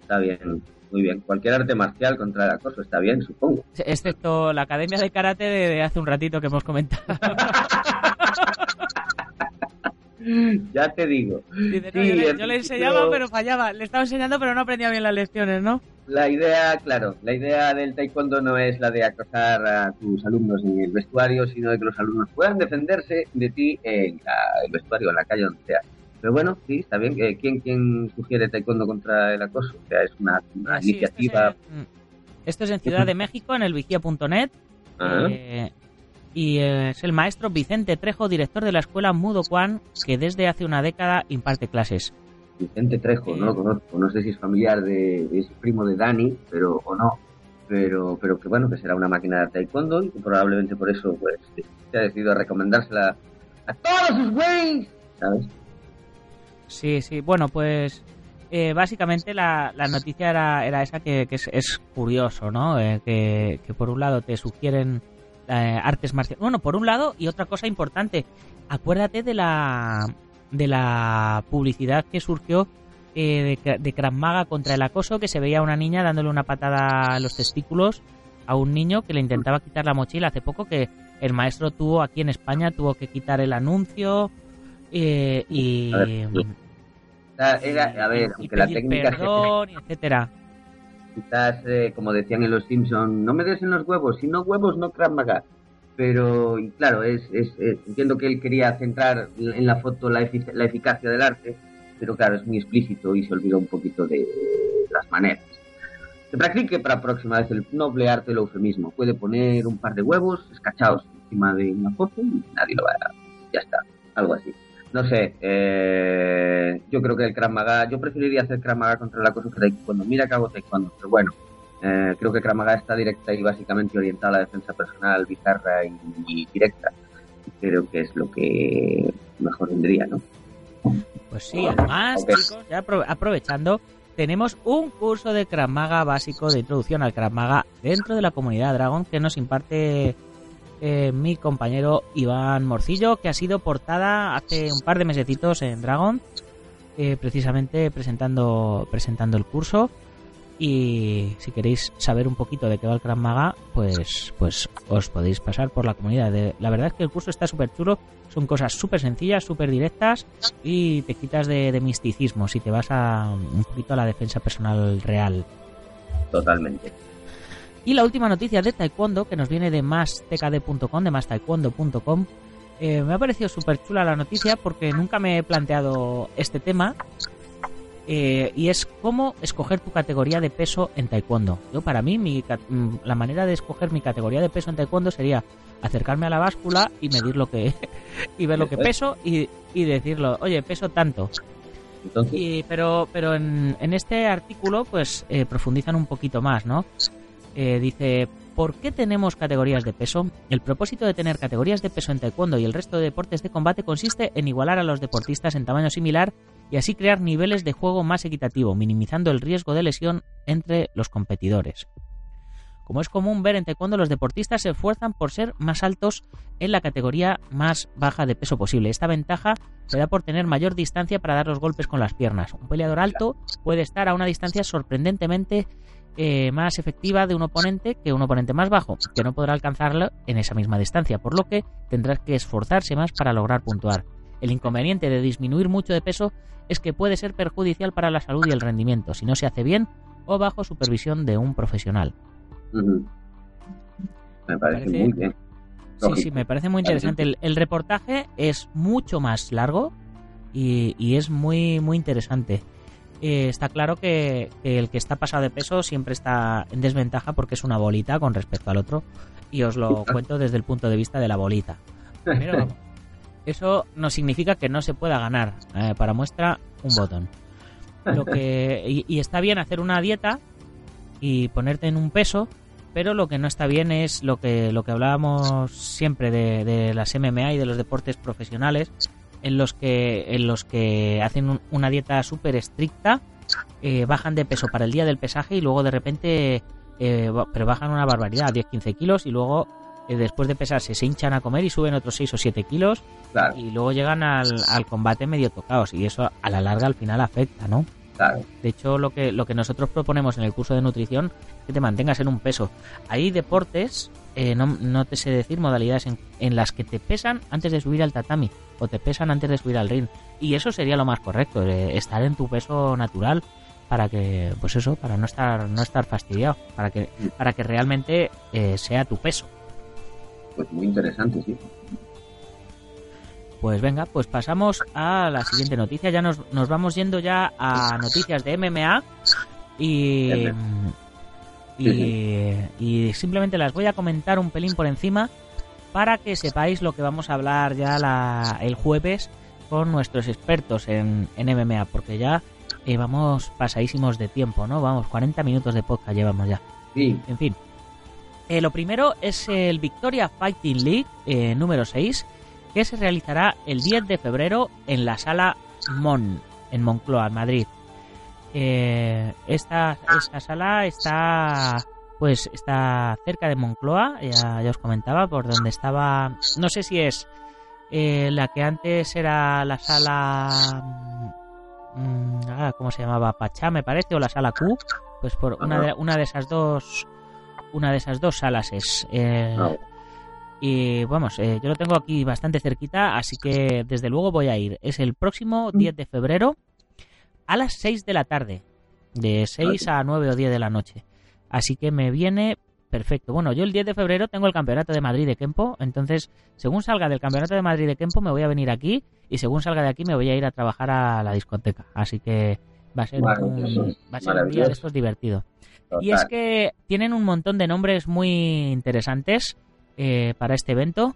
está bien. Muy bien. Cualquier arte marcial contra el acoso está bien, supongo. Excepto la academia de karate de, hace un ratito que hemos comentado. ya te digo. yo, le, enseñaba, pero fallaba. Le estaba enseñando, pero no aprendía bien las lecciones, ¿no? La idea, claro, la idea del taekwondo no es la de acosar a tus alumnos en el vestuario, sino de que los alumnos puedan defenderse de ti en el vestuario, en la calle, donde sea. Pero bueno, sí, está bien. Eh, ¿Quién, ¿Quién sugiere taekwondo contra el acoso? O sea, es una, ah, iniciativa. Mm. esto, es en, Ciudad de México, en el vigía.net. Ah. Eh, y es el maestro Vicente Trejo, director de la escuela Mudo Kwan, que desde hace una década imparte clases. Vicente Trejo, no lo conozco, no sé si es familiar de, es primo de Dani, pero o no, pero pero que bueno, que será una máquina de taekwondo y que probablemente por eso pues se ha decidido recomendársela a todos sus güeyes, ¿sabes? Sí, sí. Bueno, pues eh, básicamente la, la, noticia era, era esa que, es, curioso, ¿no? Eh, que, por un lado te sugieren eh, artes marciales. Bueno, por un lado, y otra cosa importante, acuérdate de la, de la publicidad que surgió de, de Krav contra el acoso, que se veía a una niña dándole una patada a los testículos a un niño que le intentaba quitar la mochila. Hace poco que el maestro tuvo aquí en España, tuvo que quitar el anuncio eh, y, a ver, a ver aunque la técnica perdón, etcétera. Quizás eh, como decían en los Simpsons no me des en los huevos si no huevos no Krav Maga pero claro es, es, entiendo que él quería centrar en la foto la, la eficacia del arte pero claro es muy explícito y se olvidó un poquito de las maneras. Se practique para próxima vez el noble arte del eufemismo. Puede poner un par de huevos escachados encima de una foto y nadie lo va a ya está algo así no sé, eh, yo creo que el Krav Maga, yo preferiría hacer Krav Maga contra la cosa que cuando Mira que hago taekwondo, pero bueno, eh, creo que Krav Maga está directa y básicamente orientada a la defensa personal, bizarra y, directa. Creo que es lo que mejor vendría, ¿no? Pues sí, además, chicos, ya aprovechando, tenemos un curso de Krav Maga básico de introducción al Krav Maga dentro de la comunidad Dragon que nos imparte eh, mi compañero Iván Morcillo, que ha sido portada hace un par de mesecitos en Dragon, eh, precisamente presentando, presentando el curso. Y si queréis saber un poquito de qué va el Krav Maga, pues, pues os podéis pasar por la comunidad. la verdad es que el curso está súper chulo, son cosas súper sencillas, súper directas y te quitas de, de misticismo si te vas a un poquito a la defensa personal real. Totalmente. Y la última noticia de Taekwondo, que nos viene de mastkd.com, de mastaekwondo.com, eh, me ha parecido súper chula la noticia porque nunca me he planteado este tema. Eh, y es cómo escoger tu categoría de peso en taekwondo. Yo para mí mm, la manera de escoger mi categoría de peso en taekwondo sería acercarme a la báscula y medir lo que y ver lo que peso y, decirlo, oye, peso tanto. pero pero en, este artículo pues eh, profundizan un poquito más, ¿no? Eh, dice, ¿por qué tenemos categorías de peso? El propósito de tener categorías de peso en taekwondo y el resto de deportes de combate consiste en igualar a los deportistas en tamaño similar y así crear niveles de juego más equitativo, minimizando el riesgo de lesión entre los competidores. Como es común ver en taekwondo, los deportistas se esfuerzan por ser más altos en la categoría más baja de peso posible. Esta ventaja se da por tener mayor distancia para dar los golpes con las piernas. Un peleador alto puede estar a una distancia sorprendentemente eh, más efectiva de un oponente que un oponente más bajo, que no podrá alcanzarlo en esa misma distancia, por lo que tendrá que esforzarse más para lograr puntuar. El inconveniente de disminuir mucho de peso es que puede ser perjudicial para la salud y el rendimiento si no se hace bien o bajo supervisión de un profesional. Me parece, muy bien. Sí, sí, me parece muy interesante. El, reportaje es mucho más largo y, y es muy, muy interesante. Eh, está claro que, el que está pasado de peso siempre está en desventaja porque es una bolita con respecto al otro. Y os lo cuento desde el punto de vista de la bolita. Pero eso no significa que no se pueda ganar. Eh, para muestra, un botón. Lo que, y, está bien hacer una dieta y ponerte en un peso, pero lo que no está bien es lo que, lo que hablábamos siempre de, de las MMA y de los deportes profesionales, en los que, en los que hacen una dieta súper estricta, eh, bajan de peso para el día del pesaje y luego de repente, eh, pero bajan una barbaridad, 10-15 kilos y luego eh, después de pesarse se hinchan a comer y suben otros 6 o 7 kilos y luego llegan al, al, combate medio tocados y eso a la larga al final afecta, ¿no? Claro. De hecho, lo que, lo que nosotros proponemos en el curso de nutrición es que te mantengas en un peso. Hay deportes, eh, no, no te sé decir modalidades en, en las que te pesan antes de subir al tatami o te pesan antes de subir al ring. Y eso sería lo más correcto, eh, estar en tu peso natural para que, pues eso, para no estar, no estar fastidiado, para que, para que realmente eh, sea tu peso. Pues muy interesante, sí. Pues venga, pues pasamos a la siguiente noticia. Ya nos, nos vamos yendo ya a noticias de MMA y, y, y simplemente las voy a comentar un pelín por encima para que sepáis lo que vamos a hablar ya la, el jueves con nuestros expertos en, en MMA, porque ya eh, vamos pasadísimos de tiempo, ¿no? Vamos, 40 minutos de podcast llevamos ya. Sí, En fin. Eh, lo primero es el Victoria Fighting League eh, número 6, que se realizará el 10 de febrero en la sala Mon, en Moncloa, en Madrid. Eh, esta, esta sala está pues está cerca de Moncloa, ya, ya os comentaba, por donde estaba, no sé si es eh, la que antes era la sala, mm, ah, ¿cómo se llamaba? Pachá, me parece, o la sala Q, pues por una de, una de esas dos, una de esas dos salas es. eh, no, y vamos, eh, yo lo tengo aquí bastante cerquita, así que desde luego voy a ir. Es el próximo 10 de febrero a las 6 de la tarde, de 6 a 9 o 10 de la noche. Así que me viene perfecto. Bueno, yo el 10 de febrero tengo el Campeonato de Madrid de Kempo, entonces según salga del Campeonato de Madrid de Kempo me voy a venir aquí y según salga de aquí me voy a ir a trabajar a la discoteca. Así que va a ser, un, va a ser un día de estos divertido. Y es que tienen un montón de nombres muy interesantes eh, para este evento,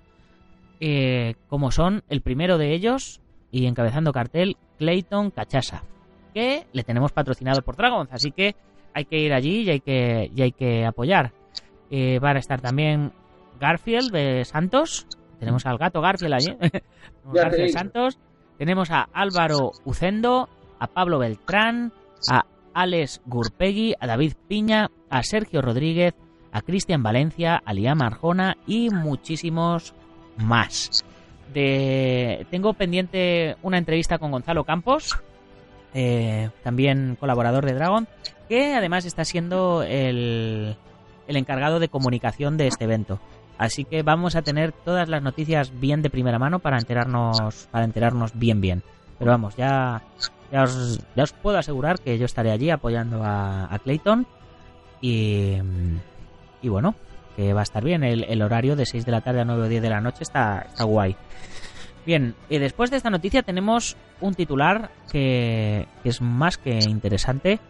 eh, como son el primero de ellos y encabezando cartel, Clayton Cachasa, que le tenemos patrocinado por Dragons, así que hay que ir allí y hay que, y hay que apoyar. Eh, van a estar también Garfield de Santos, tenemos al gato Garfield allí, te Garfield. Santos, tenemos a Álvaro Ucendo, a Pablo Beltrán, a Alex Gurpegui, a David Piña, a Sergio Rodríguez, a Cristian Valencia, a Liam Arjona y muchísimos más. Tengo pendiente una entrevista con Gonzalo Campos, eh, también colaborador de Dragon, que además está siendo el, el encargado de comunicación de este evento. Así que vamos a tener todas las noticias bien de primera mano para enterarnos, para enterarnos bien bien. Pero vamos, ya, ya, os, puedo asegurar que yo estaré allí apoyando a, a Clayton y, y bueno, que va a estar bien. El, el horario de 6 de la tarde a 9 o 10 de la noche está, está guay. Bien, y después de esta noticia tenemos un titular que, que es más que interesante.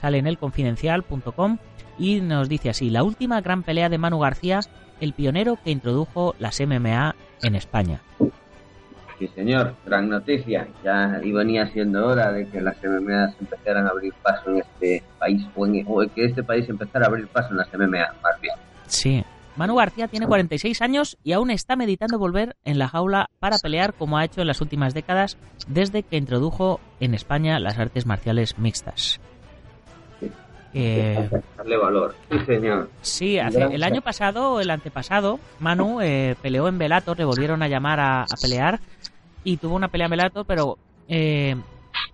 Sale en elconfidencial.com y nos dice así, la última gran pelea de Manu García, el pionero que introdujo las MMA en España. Sí, señor, gran noticia. Ya y venía siendo hora de que las MMA empezaran a abrir paso en este país, o, en, o que este país empezara a abrir paso en las MMA, más bien. Sí. Manu García tiene 46 años y aún está meditando volver en la jaula para pelear como ha hecho en las últimas décadas desde que introdujo en España las artes marciales mixtas. Eh, Darle valor. Sí, señor. Sí, hace- el año pasado el antepasado, Manu eh, peleó en Velator, le volvieron a llamar a, a pelear y tuvo una pelea en Velator, pero eh,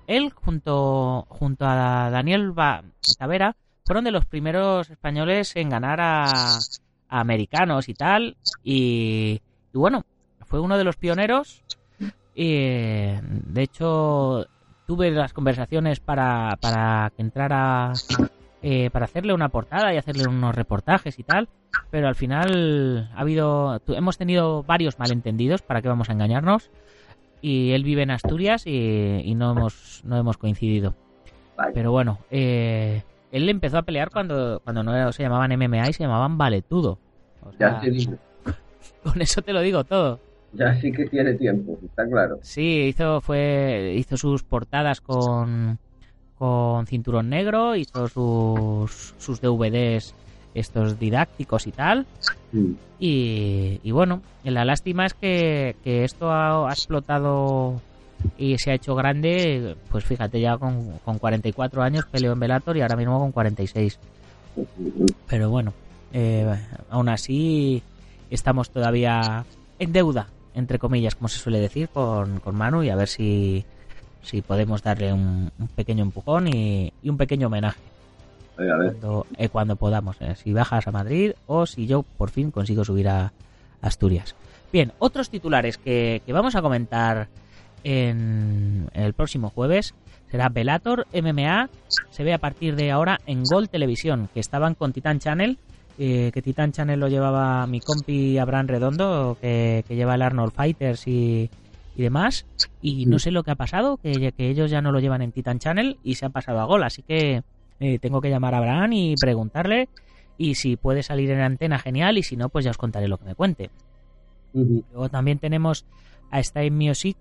él junto, junto a Daniel Tavera fueron de los primeros españoles en ganar a, americanos y tal. Y, bueno, fue uno de los pioneros. Y, de hecho, tuve las conversaciones para, para que entrara eh, para hacerle una portada y hacerle unos reportajes y tal, pero al final ha habido, hemos tenido varios malentendidos, para qué vamos a engañarnos, y él vive en Asturias y, y no hemos no hemos coincidido. Vaya. Pero bueno, eh, él empezó a pelear cuando cuando no se llamaban MMA y se llamaban Valetudo. O Ya te digo. con eso te lo digo todo. Ya sí que tiene tiempo, está claro. Sí, hizo fue hizo sus portadas con con cinturón negro, hizo sus sus DVDs estos didácticos y tal. Y, y bueno, la lástima es que, que esto ha, explotado y se ha hecho grande, pues fíjate, ya con, con 44 años peleó en Velator y ahora mismo con 46. Pero bueno, eh, aún así estamos todavía en deuda, entre comillas, como se suele decir, con, con Manu y a ver si, si podemos darle un, pequeño empujón y un pequeño homenaje A ver. cuando, eh, cuando podamos, eh, si bajas a Madrid o si yo por fin consigo subir a Asturias. Bien, otros titulares que, que vamos a comentar en, el próximo jueves será Velator MMA, se ve a partir de ahora en Gold Televisión, que estaban con Titan Channel, eh, que Titan Channel lo llevaba mi compi Abraham Redondo, que, que lleva el Arnold Fighters y, y demás, y no sé lo que ha pasado, que, que ellos ya no lo llevan en Titan Channel y se han pasado a Gol, así que eh, tengo que llamar a Abraham y preguntarle y si puede salir en antena genial y si no pues ya os contaré lo que me cuente. Ujú. Luego también tenemos a Style Music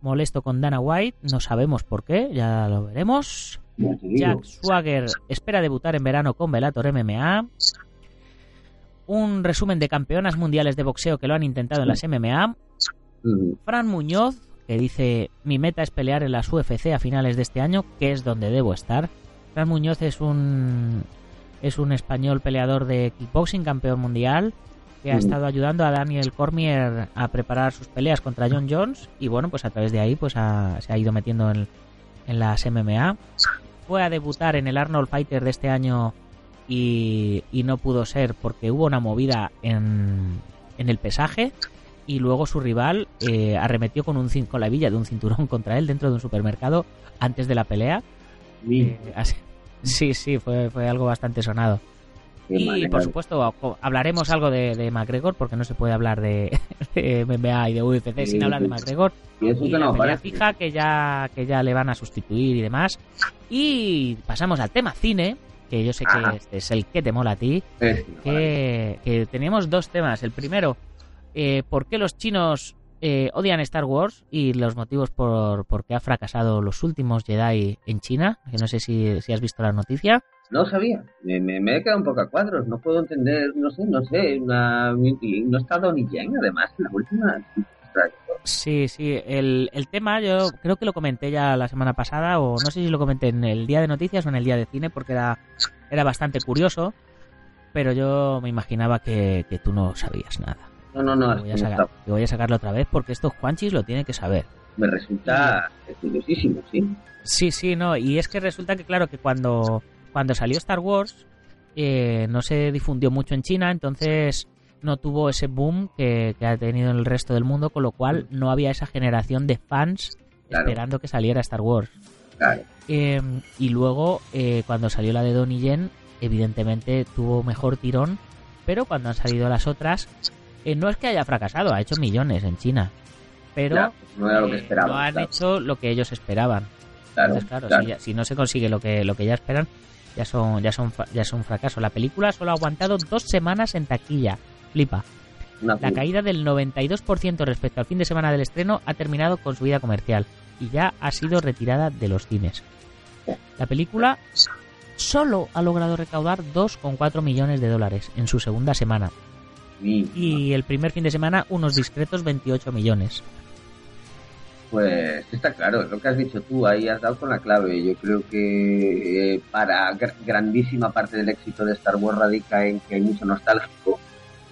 molesto con Dana White, no sabemos por qué, ya lo veremos. Ya. Jack Swagger espera debutar en verano con Bellator MMA. Un resumen de campeonas mundiales de boxeo que lo han intentado en las MMA. Fran Muñoz, que dice, mi meta es pelear en las UFC a finales de este año, que es donde debo estar. Fran Muñoz es un, es un español peleador de kickboxing, campeón mundial, que ha Mm. estado ayudando a Daniel Cormier a preparar sus peleas contra John Jones y bueno, pues a través de ahí pues ha- se ha ido metiendo en, en las MMA. Fue a debutar en el Arnold Fighter de este año y, y no pudo ser porque hubo una movida en, en el pesaje y luego su rival eh, arremetió con, un, con la villa de un cinturón contra él dentro de un supermercado antes de la pelea. Mira, Eh, así- sí, sí, fue, fue algo bastante sonado. Y por supuesto o- hablaremos algo de, de McGregor porque no se puede hablar de, de MMA y de UFC sin Sí, hablar de sí. McGregor Y eso y que la no pelea parece. fija que ya que ya le van a sustituir y demás y pasamos al tema cine que yo sé que Ajá. este es el que te mola a ti Es una maravilla. que, que teníamos dos temas el primero eh, por qué los chinos eh, odian Star Wars y los motivos por, por qué ha fracasado los últimos Jedi en China que no sé si, si has visto la noticia No sabía. Me, me, me he quedado un poco a cuadros. No puedo entender, no sé, no sé. Una, no está Donnie Yen, además, en la última. Sí, sí, el, el tema yo creo que lo comenté ya la semana pasada o no sé si lo comenté en el día de noticias o en el día de cine porque era, era bastante curioso, pero yo me imaginaba que, que tú no sabías nada. No, no, no. Voy, a sacar, voy a sacarlo otra vez porque esto Juanchis lo tiene que saber. me resulta curiosísimo, sí. Sí, sí, no, y es que resulta que claro que cuando, cuando salió Star Wars eh, no se difundió mucho en China, entonces no tuvo ese boom que, que ha tenido en el resto del mundo, con lo cual no había esa generación de fans Claro. esperando que saliera Star Wars. Claro. Eh, y luego, eh, cuando salió la de Donnie Yen, evidentemente tuvo mejor tirón, pero cuando han salido las otras, eh, no es que haya fracasado, ha hecho millones en China, pero no era lo que eh, esperaba. no han claro, hecho lo que ellos esperaban. claro, Entonces, claro, claro. Si, ya- si no se consigue lo que, lo que ya esperan, ya son, ya son, ya son fracaso. La película solo ha aguantado dos semanas en taquilla. Flipa. Una La caída del 92% respecto al fin de semana del estreno ha terminado con su vida comercial y ya ha sido retirada de los cines. La película solo ha logrado recaudar 2,4 millones de dólares en su segunda semana Sí. y el primer fin de semana unos discretos 28 millones. Pues está claro, es lo que has dicho tú, ahí has dado con la clave. Yo creo que eh, para gr- grandísima parte del éxito de Star Wars radica en que hay mucho nostálgico.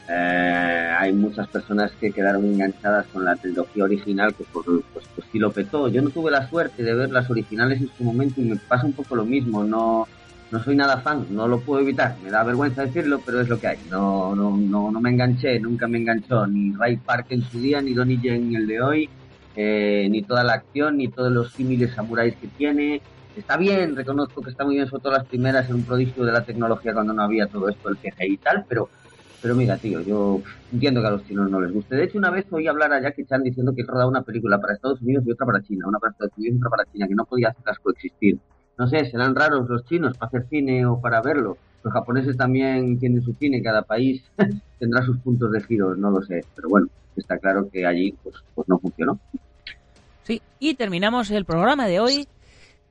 Eh, hay muchas personas que quedaron enganchadas con la trilogía original, que por, pues, pues sí lo petó. Yo no tuve la suerte de ver las originales en su momento y me pasa un poco lo mismo. No, no soy nada fan, no lo puedo evitar. Me da vergüenza decirlo, pero es lo que hay. No, no, no, no me enganché, nunca me enganchó ni Ray Park en su día, ni Donnie Yen el de hoy eh, ni toda la acción, ni todos los símiles samuráis que tiene. Está bien, reconozco que está muy bien, sobre todo las primeras, en un prodigio de la tecnología cuando no había todo esto, el CGI y tal, pero, pero mira, tío, yo entiendo que a los chinos no les guste. De hecho, una vez oí hablar a Jackie Chan diciendo que rodaba una película para Estados Unidos y otra para China, una para Estados Unidos y otra para China, que no podía hacerlas coexistir. No sé, serán raros los chinos para hacer cine o para verlo. Los japoneses también tienen su cine, cada país tendrá sus puntos de giro, no lo sé, pero bueno, está claro que allí pues, pues no funcionó. Sí, y terminamos el programa de hoy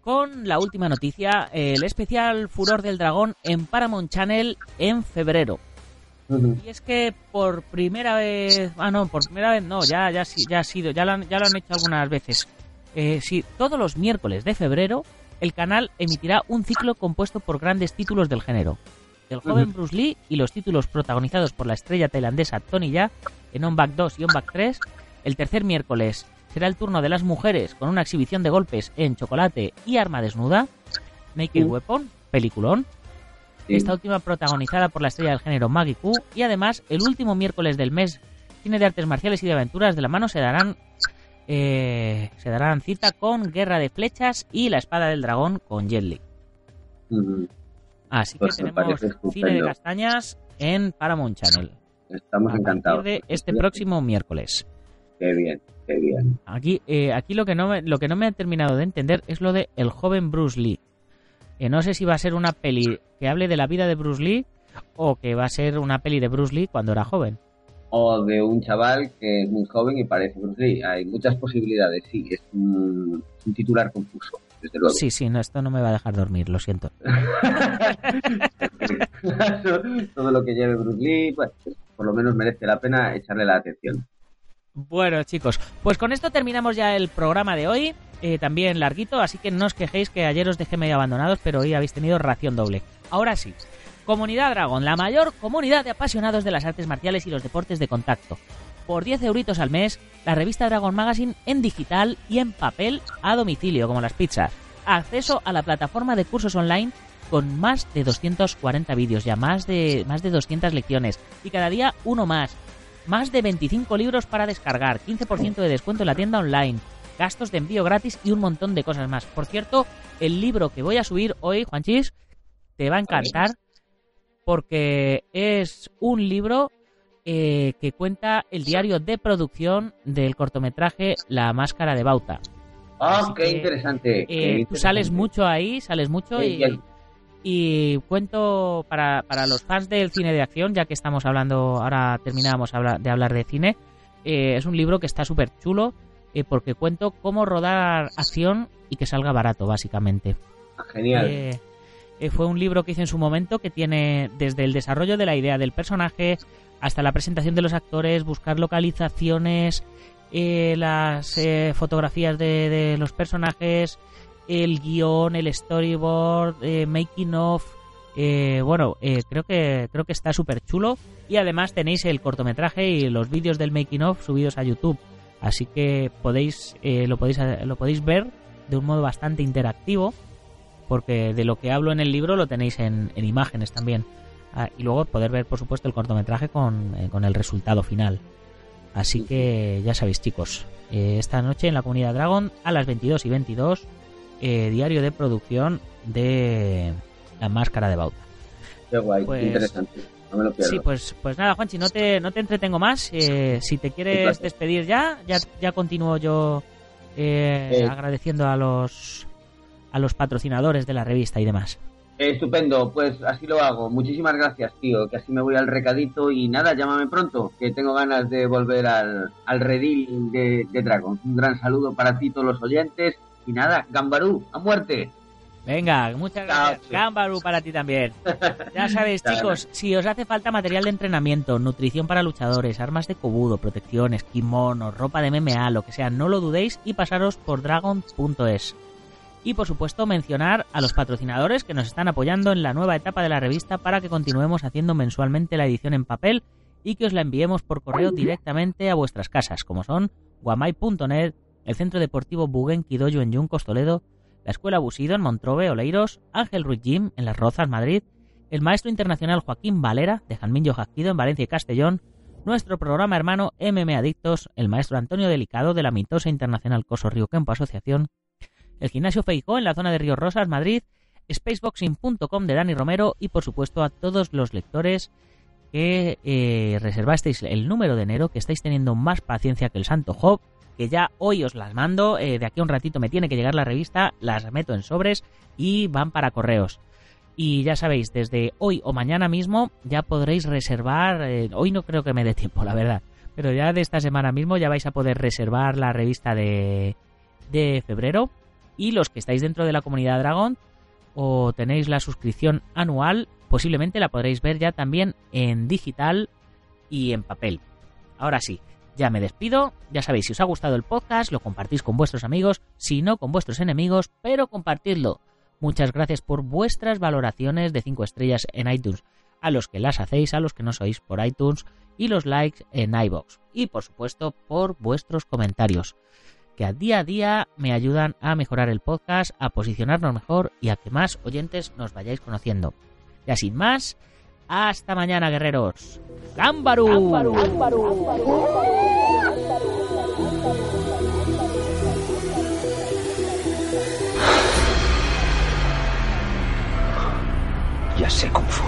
con la última noticia, el especial Furor del Dragón en Paramount Channel en febrero. Y es que por primera vez, ah no, por primera vez no, ya ya ya ha sido, ya lo han, ya lo han hecho algunas veces. Eh, sí, todos los miércoles de febrero el canal emitirá un ciclo compuesto por grandes títulos del género. El joven. Bruce Lee y los títulos protagonizados por la estrella tailandesa Tony Ya en On Back 2 y On Back 3. El tercer miércoles será el turno de las mujeres con una exhibición de golpes en chocolate y arma desnuda. Naked Uh. Weapon, peliculón. Esta última protagonizada por la estrella del género Maggie Q. Y además, el último miércoles del mes, cine de artes marciales y de aventuras de la mano se darán, eh, se darán cita con Guerra de Flechas y La Espada del Dragón con Jet Li. Así Pues que me tenemos cine de castañas en Paramount Channel. Estamos encantados. de este próximo miércoles. Qué bien, qué bien. Aquí, eh, aquí lo que no me, lo que no me ha terminado de entender es lo de el joven Bruce Lee. Que no sé si va a ser una peli que hable de la vida de Bruce Lee o que va a ser una peli de Bruce Lee cuando era joven. O de un chaval que es muy joven y parece Bruce Lee. Hay muchas posibilidades, sí. Es un, es un titular confuso, desde luego. Sí, sí, no, esto no me va a dejar dormir, lo siento. Todo lo que lleve Bruce Lee, pues, por lo menos merece la pena echarle la atención. Bueno, chicos, pues con esto terminamos ya el programa de hoy. eh, también larguito, así que no os quejéis que ayer os dejé medio abandonados, pero hoy habéis tenido ración doble. Ahora sí, Comunidad Dragon, la mayor comunidad de apasionados de las artes marciales y los deportes de contacto. Por 10 euritos al mes, la revista Dragon Magazine en digital y en papel a domicilio, como las pizzas. Acceso a la plataforma de cursos online con más de 240 vídeos, ya más de, más de 200 lecciones y cada día uno más. Más de 25 libros para descargar, 15% de descuento en la tienda online, gastos de envío gratis y un montón de cosas más. Por cierto, el libro que voy a subir hoy, Juanchis, te va a encantar porque es un libro eh, que cuenta el diario de producción del cortometraje La Máscara de Bauta. ¡Ah, Así qué interesante! Eh, qué tú sales mucho ahí, sales mucho Sí, y, cuento para, para los fans del cine de acción, ya que estamos hablando, ahora terminamos habla- de hablar de cine, eh, es un libro que está súper chulo eh, porque cuento cómo rodar acción y que salga barato, básicamente. Ah, Genial. Eh, fue un libro que hice en su momento que tiene desde el desarrollo de la idea del personaje hasta la presentación de los actores, buscar localizaciones, eh, las eh, fotografías de, los personajes, el guion, el storyboard, eh, making of. bueno, creo que creo que está súper chulo y además tenéis el cortometraje y los vídeos del making of subidos a YouTube, así que podéis lo podéis lo podéis ver de un modo bastante interactivo porque de lo que hablo en el libro lo tenéis en, en imágenes también. Ah, y luego poder ver, por supuesto, el cortometraje con, eh, con el resultado final. Así que ya sabéis, chicos, eh, esta noche en la comunidad Dragon a las 22 y 22, eh, diario de producción de La Máscara de Bauta. Qué guay, pues- qué interesante. No me lo pierdo. Sí, pues, pues nada, Juanchi, no te, no te entretengo más. Eh, si te quieres despedir ya, ya, ya continúo yo agradeciendo a los, a los patrocinadores de la revista y demás. Estupendo, pues así lo hago. Muchísimas gracias, tío, que así me voy al recadito y nada, llámame pronto, que tengo ganas de volver al, al redil de, de Dragon. Un gran saludo para ti, todos los oyentes. Y nada, Gambarú, a muerte. Venga, muchas gracias. Gambaru para ti también. Ya sabéis, chicos, si os hace falta material de entrenamiento, nutrición para luchadores, armas de kobudo, protecciones, kimonos, ropa de MMA, lo que sea, no lo dudéis y pasaros por dragon.es. Y por supuesto mencionar a los patrocinadores que nos están apoyando en la nueva etapa de la revista para que continuemos haciendo mensualmente la edición en papel y que os la enviemos por correo directamente a vuestras casas, como son guamai.net, el Centro Deportivo Buguenqui Dojo en Yuncos, Toledo, la Escuela Busido en Montrobe, Oleiros, Ángel Ruiz Gym en Las Rozas, Madrid, el Maestro Internacional Joaquín Valera de Janminho Jasquido en Valencia y Castellón, nuestro programa hermano MM Adictos, el Maestro Antonio Delicado de la Mitosa Internacional Coso Río Campo Asociación, el Gimnasio Feijó en la zona de Río Rosas, Madrid, spaceboxing.com de Dani Romero y por supuesto a todos los lectores que eh, reservasteis el número de enero, que estáis teniendo más paciencia que el Santo Job, que ya hoy os las mando, eh, de aquí a un ratito me tiene que llegar la revista, las meto en sobres y van para correos. Y ya sabéis, desde hoy o mañana mismo ya podréis reservar, eh, hoy no creo que me dé tiempo, la verdad, pero ya de esta semana mismo ya vais a poder reservar la revista de, de febrero y los que estáis dentro de la comunidad Dragon o tenéis la suscripción anual, posiblemente la podréis ver ya también en digital y en papel. Ahora sí, ya me despido. Ya sabéis, si os ha gustado el podcast, lo compartís con vuestros amigos, si no con vuestros enemigos, pero compartidlo. Muchas gracias por vuestras valoraciones de 5 estrellas en iTunes, a los que las hacéis, a los que no sois por iTunes, y los likes en iBox. Y por supuesto, por vuestros comentarios. Que a día a día me ayudan a mejorar el podcast, a posicionarnos mejor y a que más oyentes nos vayáis conociendo. Ya sin más, hasta mañana, guerreros. ¡Gámbaru! Ya sé Kung Fu.